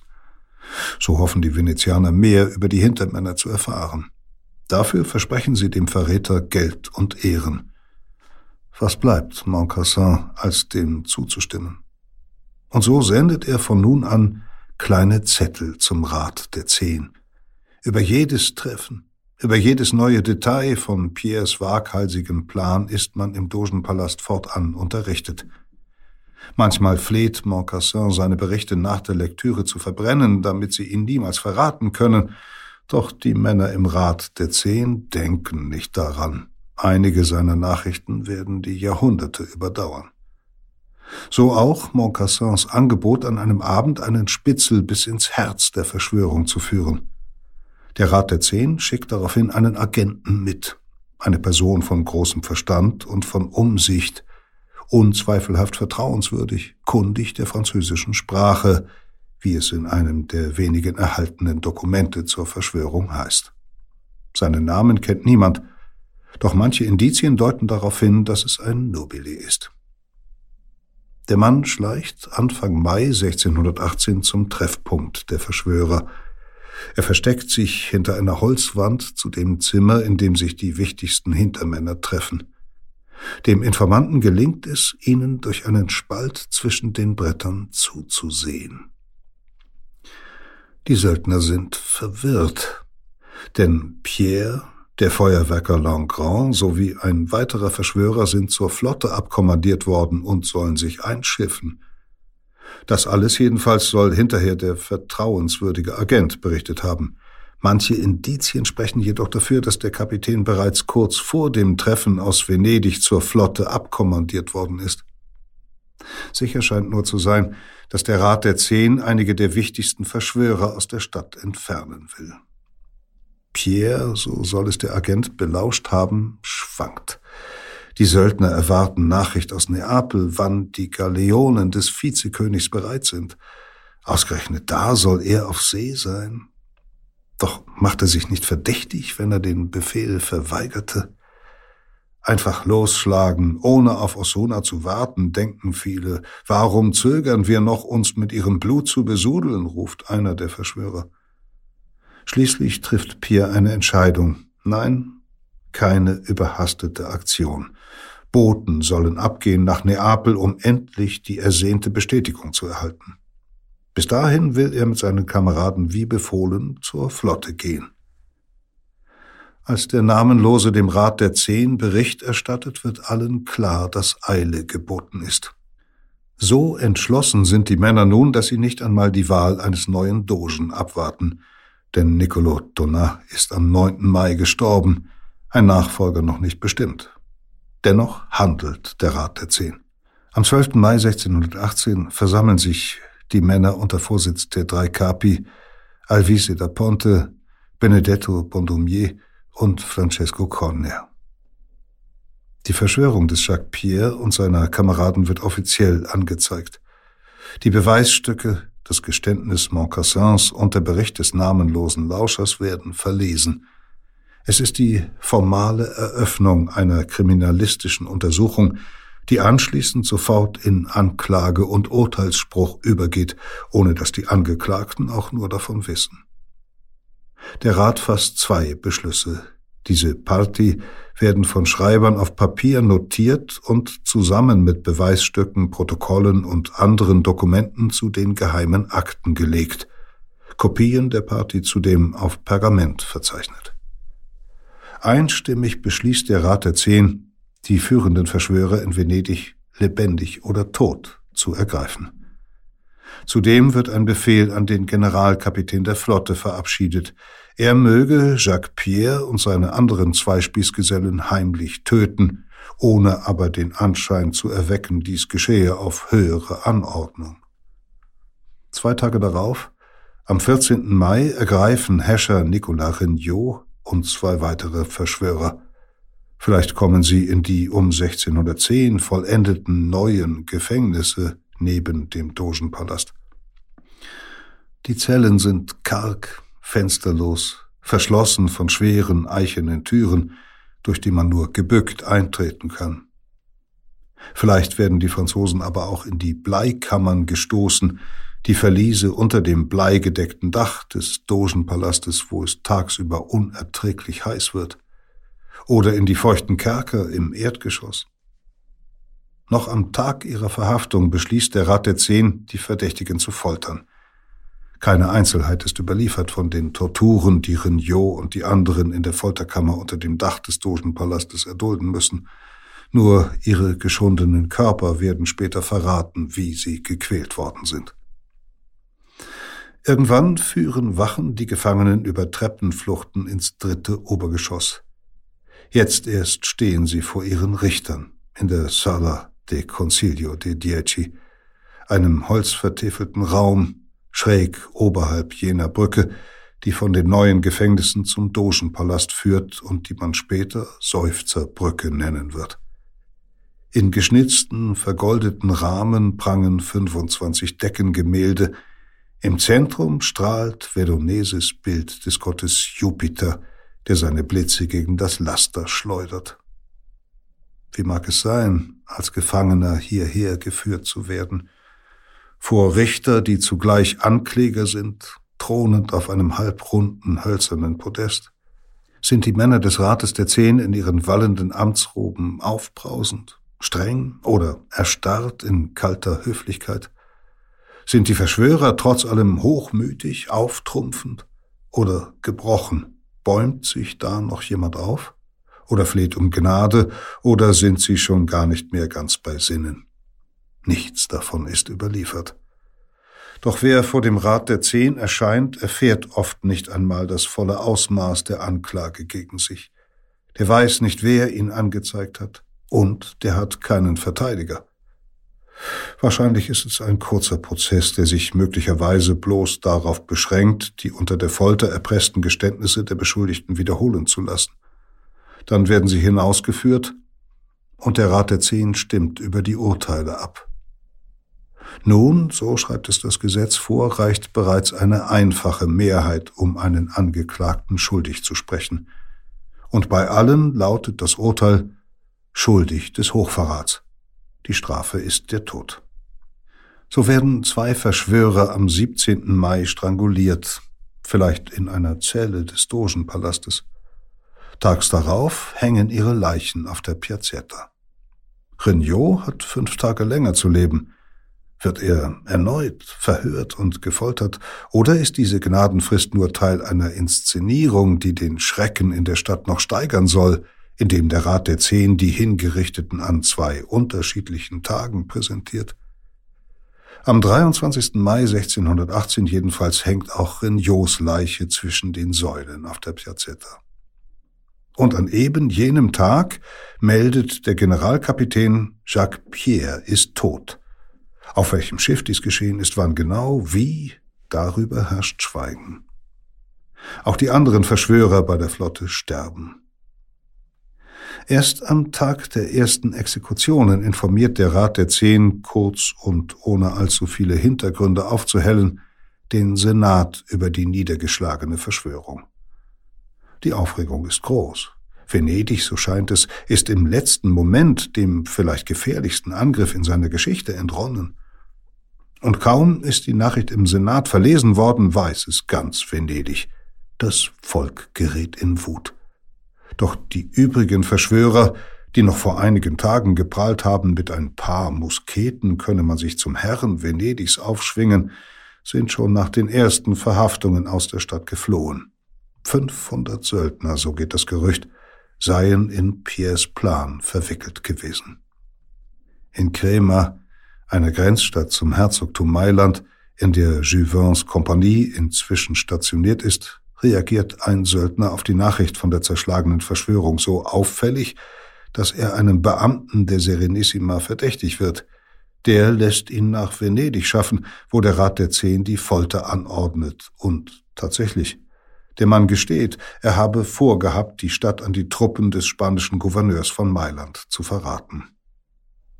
So hoffen die Venezianer mehr über die Hintermänner zu erfahren. Dafür versprechen sie dem Verräter Geld und Ehren. Was bleibt Moncassin, als dem zuzustimmen? Und so sendet er von nun an kleine Zettel zum Rat der Zehn. Über jedes Treffen, über jedes neue Detail von Piers waghalsigem Plan ist man im Dogenpalast fortan unterrichtet. Manchmal fleht Moncassin, seine Berichte nach der Lektüre zu verbrennen, damit sie ihn niemals verraten können, doch die Männer im Rat der Zehn denken nicht daran. Einige seiner Nachrichten werden die Jahrhunderte überdauern. So auch Montcassins Angebot, an einem Abend einen Spitzel bis ins Herz der Verschwörung zu führen. Der Rat der Zehn schickt daraufhin einen Agenten mit, eine Person von großem Verstand und von Umsicht, unzweifelhaft vertrauenswürdig, kundig der französischen Sprache, wie es in einem der wenigen erhaltenen Dokumente zur Verschwörung heißt. Seinen Namen kennt niemand, doch manche Indizien deuten darauf hin, dass es ein Nobile ist. Der Mann schleicht Anfang Mai 1618 zum Treffpunkt der Verschwörer. Er versteckt sich hinter einer Holzwand zu dem Zimmer, in dem sich die wichtigsten Hintermänner treffen. Dem Informanten gelingt es, ihnen durch einen Spalt zwischen den Brettern zuzusehen. Die Söldner sind verwirrt, denn Pierre, der Feuerwerker Langrand sowie ein weiterer Verschwörer sind zur Flotte abkommandiert worden und sollen sich einschiffen. Das alles jedenfalls soll hinterher der vertrauenswürdige Agent berichtet haben. Manche Indizien sprechen jedoch dafür, dass der Kapitän bereits kurz vor dem Treffen aus Venedig zur Flotte abkommandiert worden ist. Sicher scheint nur zu sein, dass der Rat der Zehn einige der wichtigsten Verschwörer aus der Stadt entfernen will. Pierre, so soll es der Agent belauscht haben, schwankt. Die Söldner erwarten Nachricht aus Neapel, wann die Galeonen des Vizekönigs bereit sind. Ausgerechnet da soll er auf See sein. Doch macht er sich nicht verdächtig, wenn er den Befehl verweigerte? Einfach losschlagen, ohne auf Osuna zu warten, denken viele. Warum zögern wir noch, uns mit ihrem Blut zu besudeln, ruft einer der Verschwörer. Schließlich trifft Pierre eine Entscheidung. Nein, keine überhastete Aktion. Boten sollen abgehen nach Neapel, um endlich die ersehnte Bestätigung zu erhalten. Bis dahin will er mit seinen Kameraden wie befohlen zur Flotte gehen. Als der Namenlose dem Rat der Zehn Bericht erstattet, wird allen klar, dass Eile geboten ist. So entschlossen sind die Männer nun, dass sie nicht einmal die Wahl eines neuen Dogen abwarten, denn Niccolo Donat ist am 9. Mai gestorben, ein Nachfolger noch nicht bestimmt. Dennoch handelt der Rat der Zehn. Am 12. Mai 1618 versammeln sich die Männer unter Vorsitz der drei Capi, Alvise da Ponte, Benedetto Bondomier und Francesco Corner. Die Verschwörung des Jacques Pierre und seiner Kameraden wird offiziell angezeigt. Die Beweisstücke, das Geständnis Montcassins und der Bericht des namenlosen Lauschers werden verlesen. Es ist die formale Eröffnung einer kriminalistischen Untersuchung, die anschließend sofort in Anklage und Urteilsspruch übergeht, ohne dass die Angeklagten auch nur davon wissen. Der Rat fasst zwei Beschlüsse. Diese Party werden von Schreibern auf Papier notiert und zusammen mit Beweisstücken, Protokollen und anderen Dokumenten zu den geheimen Akten gelegt. Kopien der Party zudem auf Pergament verzeichnet. Einstimmig beschließt der Rat der Zehn, die führenden Verschwörer in Venedig lebendig oder tot zu ergreifen. Zudem wird ein Befehl an den Generalkapitän der Flotte verabschiedet. Er möge Jacques Pierre und seine anderen Zweispießgesellen heimlich töten, ohne aber den Anschein zu erwecken, dies geschehe auf höhere Anordnung. Zwei Tage darauf, am 14. Mai, ergreifen Häscher Nicolas Regnot und zwei weitere Verschwörer. Vielleicht kommen sie in die um 1610 vollendeten neuen Gefängnisse neben dem Dogenpalast. Die Zellen sind karg, fensterlos, verschlossen von schweren eichenen Türen, durch die man nur gebückt eintreten kann. Vielleicht werden die Franzosen aber auch in die Bleikammern gestoßen, die Verliese unter dem bleigedeckten Dach des Dogenpalastes, wo es tagsüber unerträglich heiß wird oder in die feuchten Kerker im Erdgeschoss. Noch am Tag ihrer Verhaftung beschließt der Rat der Zehn, die Verdächtigen zu foltern. Keine Einzelheit ist überliefert von den Torturen, die Regnot und die anderen in der Folterkammer unter dem Dach des Dogenpalastes erdulden müssen. Nur ihre geschundenen Körper werden später verraten, wie sie gequält worden sind. Irgendwann führen Wachen die Gefangenen über Treppenfluchten ins dritte Obergeschoss. Jetzt erst stehen sie vor ihren Richtern in der Sala de Concilio de Dieci, einem holzvertäfelten Raum schräg oberhalb jener Brücke, die von den neuen Gefängnissen zum Dogenpalast führt und die man später Seufzerbrücke nennen wird. In geschnitzten, vergoldeten Rahmen prangen 25 Deckengemälde. Im Zentrum strahlt Veroneses Bild des Gottes Jupiter, der seine Blitze gegen das Laster schleudert. Wie mag es sein, als Gefangener hierher geführt zu werden, vor Richter, die zugleich Ankläger sind, thronend auf einem halbrunden hölzernen Podest? Sind die Männer des Rates der Zehn in ihren wallenden Amtsroben aufbrausend, streng oder erstarrt in kalter Höflichkeit? Sind die Verschwörer trotz allem hochmütig, auftrumpfend oder gebrochen Bäumt sich da noch jemand auf? Oder fleht um Gnade? Oder sind sie schon gar nicht mehr ganz bei Sinnen? Nichts davon ist überliefert. Doch wer vor dem Rat der Zehn erscheint, erfährt oft nicht einmal das volle Ausmaß der Anklage gegen sich. Der weiß nicht, wer ihn angezeigt hat, und der hat keinen Verteidiger. Wahrscheinlich ist es ein kurzer Prozess, der sich möglicherweise bloß darauf beschränkt, die unter der Folter erpressten Geständnisse der Beschuldigten wiederholen zu lassen. Dann werden sie hinausgeführt und der Rat der Zehn stimmt über die Urteile ab. Nun, so schreibt es das Gesetz vor, reicht bereits eine einfache Mehrheit, um einen Angeklagten schuldig zu sprechen. Und bei allen lautet das Urteil schuldig des Hochverrats. Die Strafe ist der Tod. So werden zwei Verschwörer am 17. Mai stranguliert, vielleicht in einer Zelle des Dogenpalastes. Tags darauf hängen ihre Leichen auf der Piazzetta. Regnot hat fünf Tage länger zu leben. Wird er erneut verhört und gefoltert, oder ist diese Gnadenfrist nur Teil einer Inszenierung, die den Schrecken in der Stadt noch steigern soll, in dem der Rat der Zehn die Hingerichteten an zwei unterschiedlichen Tagen präsentiert. Am 23. Mai 1618 jedenfalls hängt auch Regnaults Leiche zwischen den Säulen auf der Piazzetta. Und an eben jenem Tag meldet der Generalkapitän Jacques Pierre ist tot. Auf welchem Schiff dies geschehen ist, wann genau, wie, darüber herrscht Schweigen. Auch die anderen Verschwörer bei der Flotte sterben. Erst am Tag der ersten Exekutionen informiert der Rat der Zehn, kurz und ohne allzu viele Hintergründe aufzuhellen, den Senat über die niedergeschlagene Verschwörung. Die Aufregung ist groß. Venedig, so scheint es, ist im letzten Moment dem vielleicht gefährlichsten Angriff in seiner Geschichte entronnen. Und kaum ist die Nachricht im Senat verlesen worden, weiß es ganz Venedig. Das Volk gerät in Wut. Doch die übrigen Verschwörer, die noch vor einigen Tagen geprahlt haben, mit ein paar Musketen könne man sich zum Herren Venedigs aufschwingen, sind schon nach den ersten Verhaftungen aus der Stadt geflohen. 500 Söldner, so geht das Gerücht, seien in Piers Plan verwickelt gewesen. In Crema, einer Grenzstadt zum Herzogtum Mailand, in der Juvins Kompanie inzwischen stationiert ist, reagiert ein Söldner auf die Nachricht von der zerschlagenen Verschwörung so auffällig, dass er einem Beamten der Serenissima verdächtig wird. Der lässt ihn nach Venedig schaffen, wo der Rat der Zehn die Folter anordnet. Und tatsächlich, der Mann gesteht, er habe vorgehabt, die Stadt an die Truppen des spanischen Gouverneurs von Mailand zu verraten.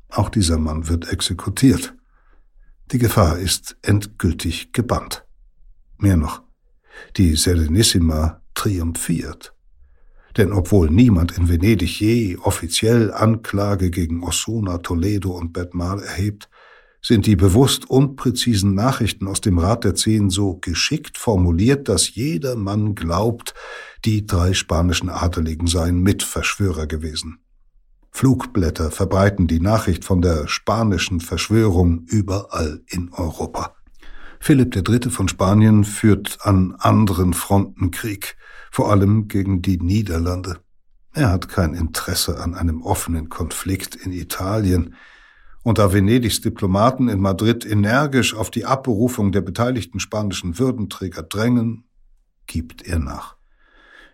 Auch dieser Mann wird exekutiert. Die Gefahr ist endgültig gebannt. Mehr noch, die Serenissima triumphiert. Denn obwohl niemand in Venedig je offiziell Anklage gegen Osuna, Toledo und Betmar erhebt, sind die bewusst unpräzisen Nachrichten aus dem Rat der Zehn so geschickt formuliert, dass jeder Mann glaubt, die drei spanischen Adeligen seien Mitverschwörer gewesen. Flugblätter verbreiten die Nachricht von der spanischen Verschwörung überall in Europa. Philipp III. von Spanien führt an anderen Fronten Krieg, vor allem gegen die Niederlande. Er hat kein Interesse an einem offenen Konflikt in Italien, und da Venedigs Diplomaten in Madrid energisch auf die Abberufung der beteiligten spanischen Würdenträger drängen, gibt er nach.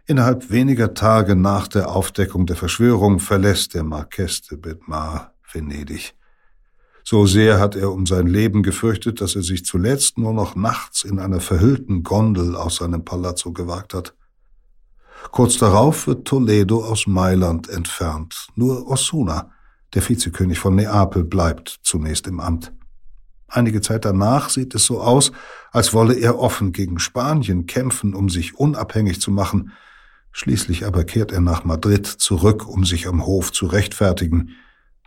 Innerhalb weniger Tage nach der Aufdeckung der Verschwörung verlässt der Marquess de Bedmar Venedig. So sehr hat er um sein Leben gefürchtet, dass er sich zuletzt nur noch nachts in einer verhüllten Gondel aus seinem Palazzo gewagt hat. Kurz darauf wird Toledo aus Mailand entfernt. Nur Osuna, der Vizekönig von Neapel, bleibt zunächst im Amt. Einige Zeit danach sieht es so aus, als wolle er offen gegen Spanien kämpfen, um sich unabhängig zu machen. Schließlich aber kehrt er nach Madrid zurück, um sich am Hof zu rechtfertigen,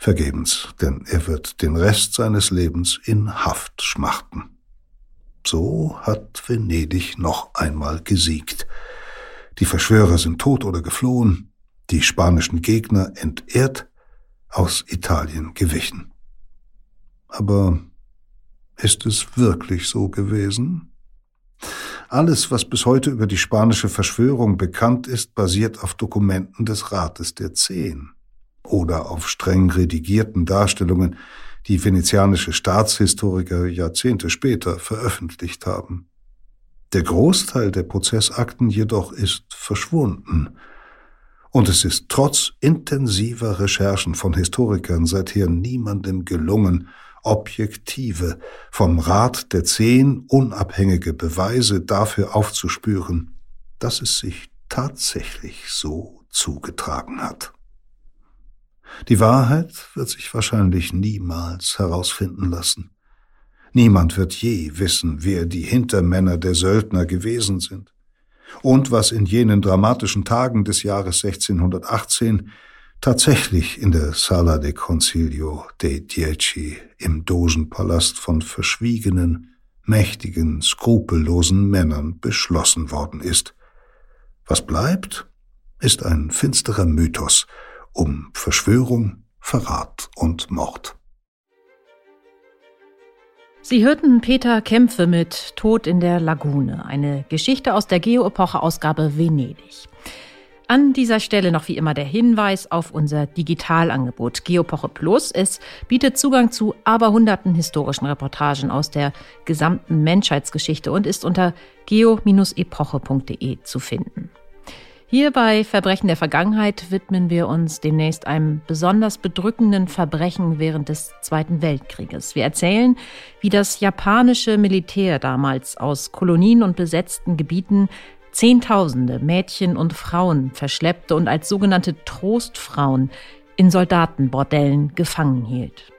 Vergebens, denn er wird den Rest seines Lebens in Haft schmachten. So hat Venedig noch einmal gesiegt. Die Verschwörer sind tot oder geflohen, die spanischen Gegner entehrt, aus Italien gewichen. Aber ist es wirklich so gewesen? Alles, was bis heute über die spanische Verschwörung bekannt ist, basiert auf Dokumenten des Rates der Zehn oder auf streng redigierten Darstellungen, die venezianische Staatshistoriker Jahrzehnte später veröffentlicht haben. Der Großteil der Prozessakten jedoch ist verschwunden, und es ist trotz intensiver Recherchen von Historikern seither niemandem gelungen, objektive, vom Rat der Zehn unabhängige Beweise dafür aufzuspüren, dass es sich tatsächlich so zugetragen hat. Die Wahrheit wird sich wahrscheinlich niemals herausfinden lassen. Niemand wird je wissen, wer die Hintermänner der Söldner gewesen sind und was in jenen dramatischen Tagen des Jahres 1618 tatsächlich in der Sala de Concilio dei Dieci im Dogenpalast von verschwiegenen, mächtigen, skrupellosen Männern beschlossen worden ist. Was bleibt, ist ein finsterer Mythos, um Verschwörung, Verrat und Mord. Sie hörten Peter Kämpfe mit Tod in der Lagune, eine Geschichte aus der Geo-Epoche-Ausgabe Venedig. An dieser Stelle noch wie immer der Hinweis auf unser Digitalangebot Geopoche Plus. Es bietet Zugang zu aberhunderten historischen Reportagen aus der gesamten Menschheitsgeschichte und ist unter geo-epoche.de zu finden. Hier bei Verbrechen der Vergangenheit widmen wir uns demnächst einem besonders bedrückenden Verbrechen während des Zweiten Weltkrieges. Wir erzählen, wie das japanische Militär damals aus Kolonien und besetzten Gebieten Zehntausende Mädchen und Frauen verschleppte und als sogenannte Trostfrauen in Soldatenbordellen gefangen hielt.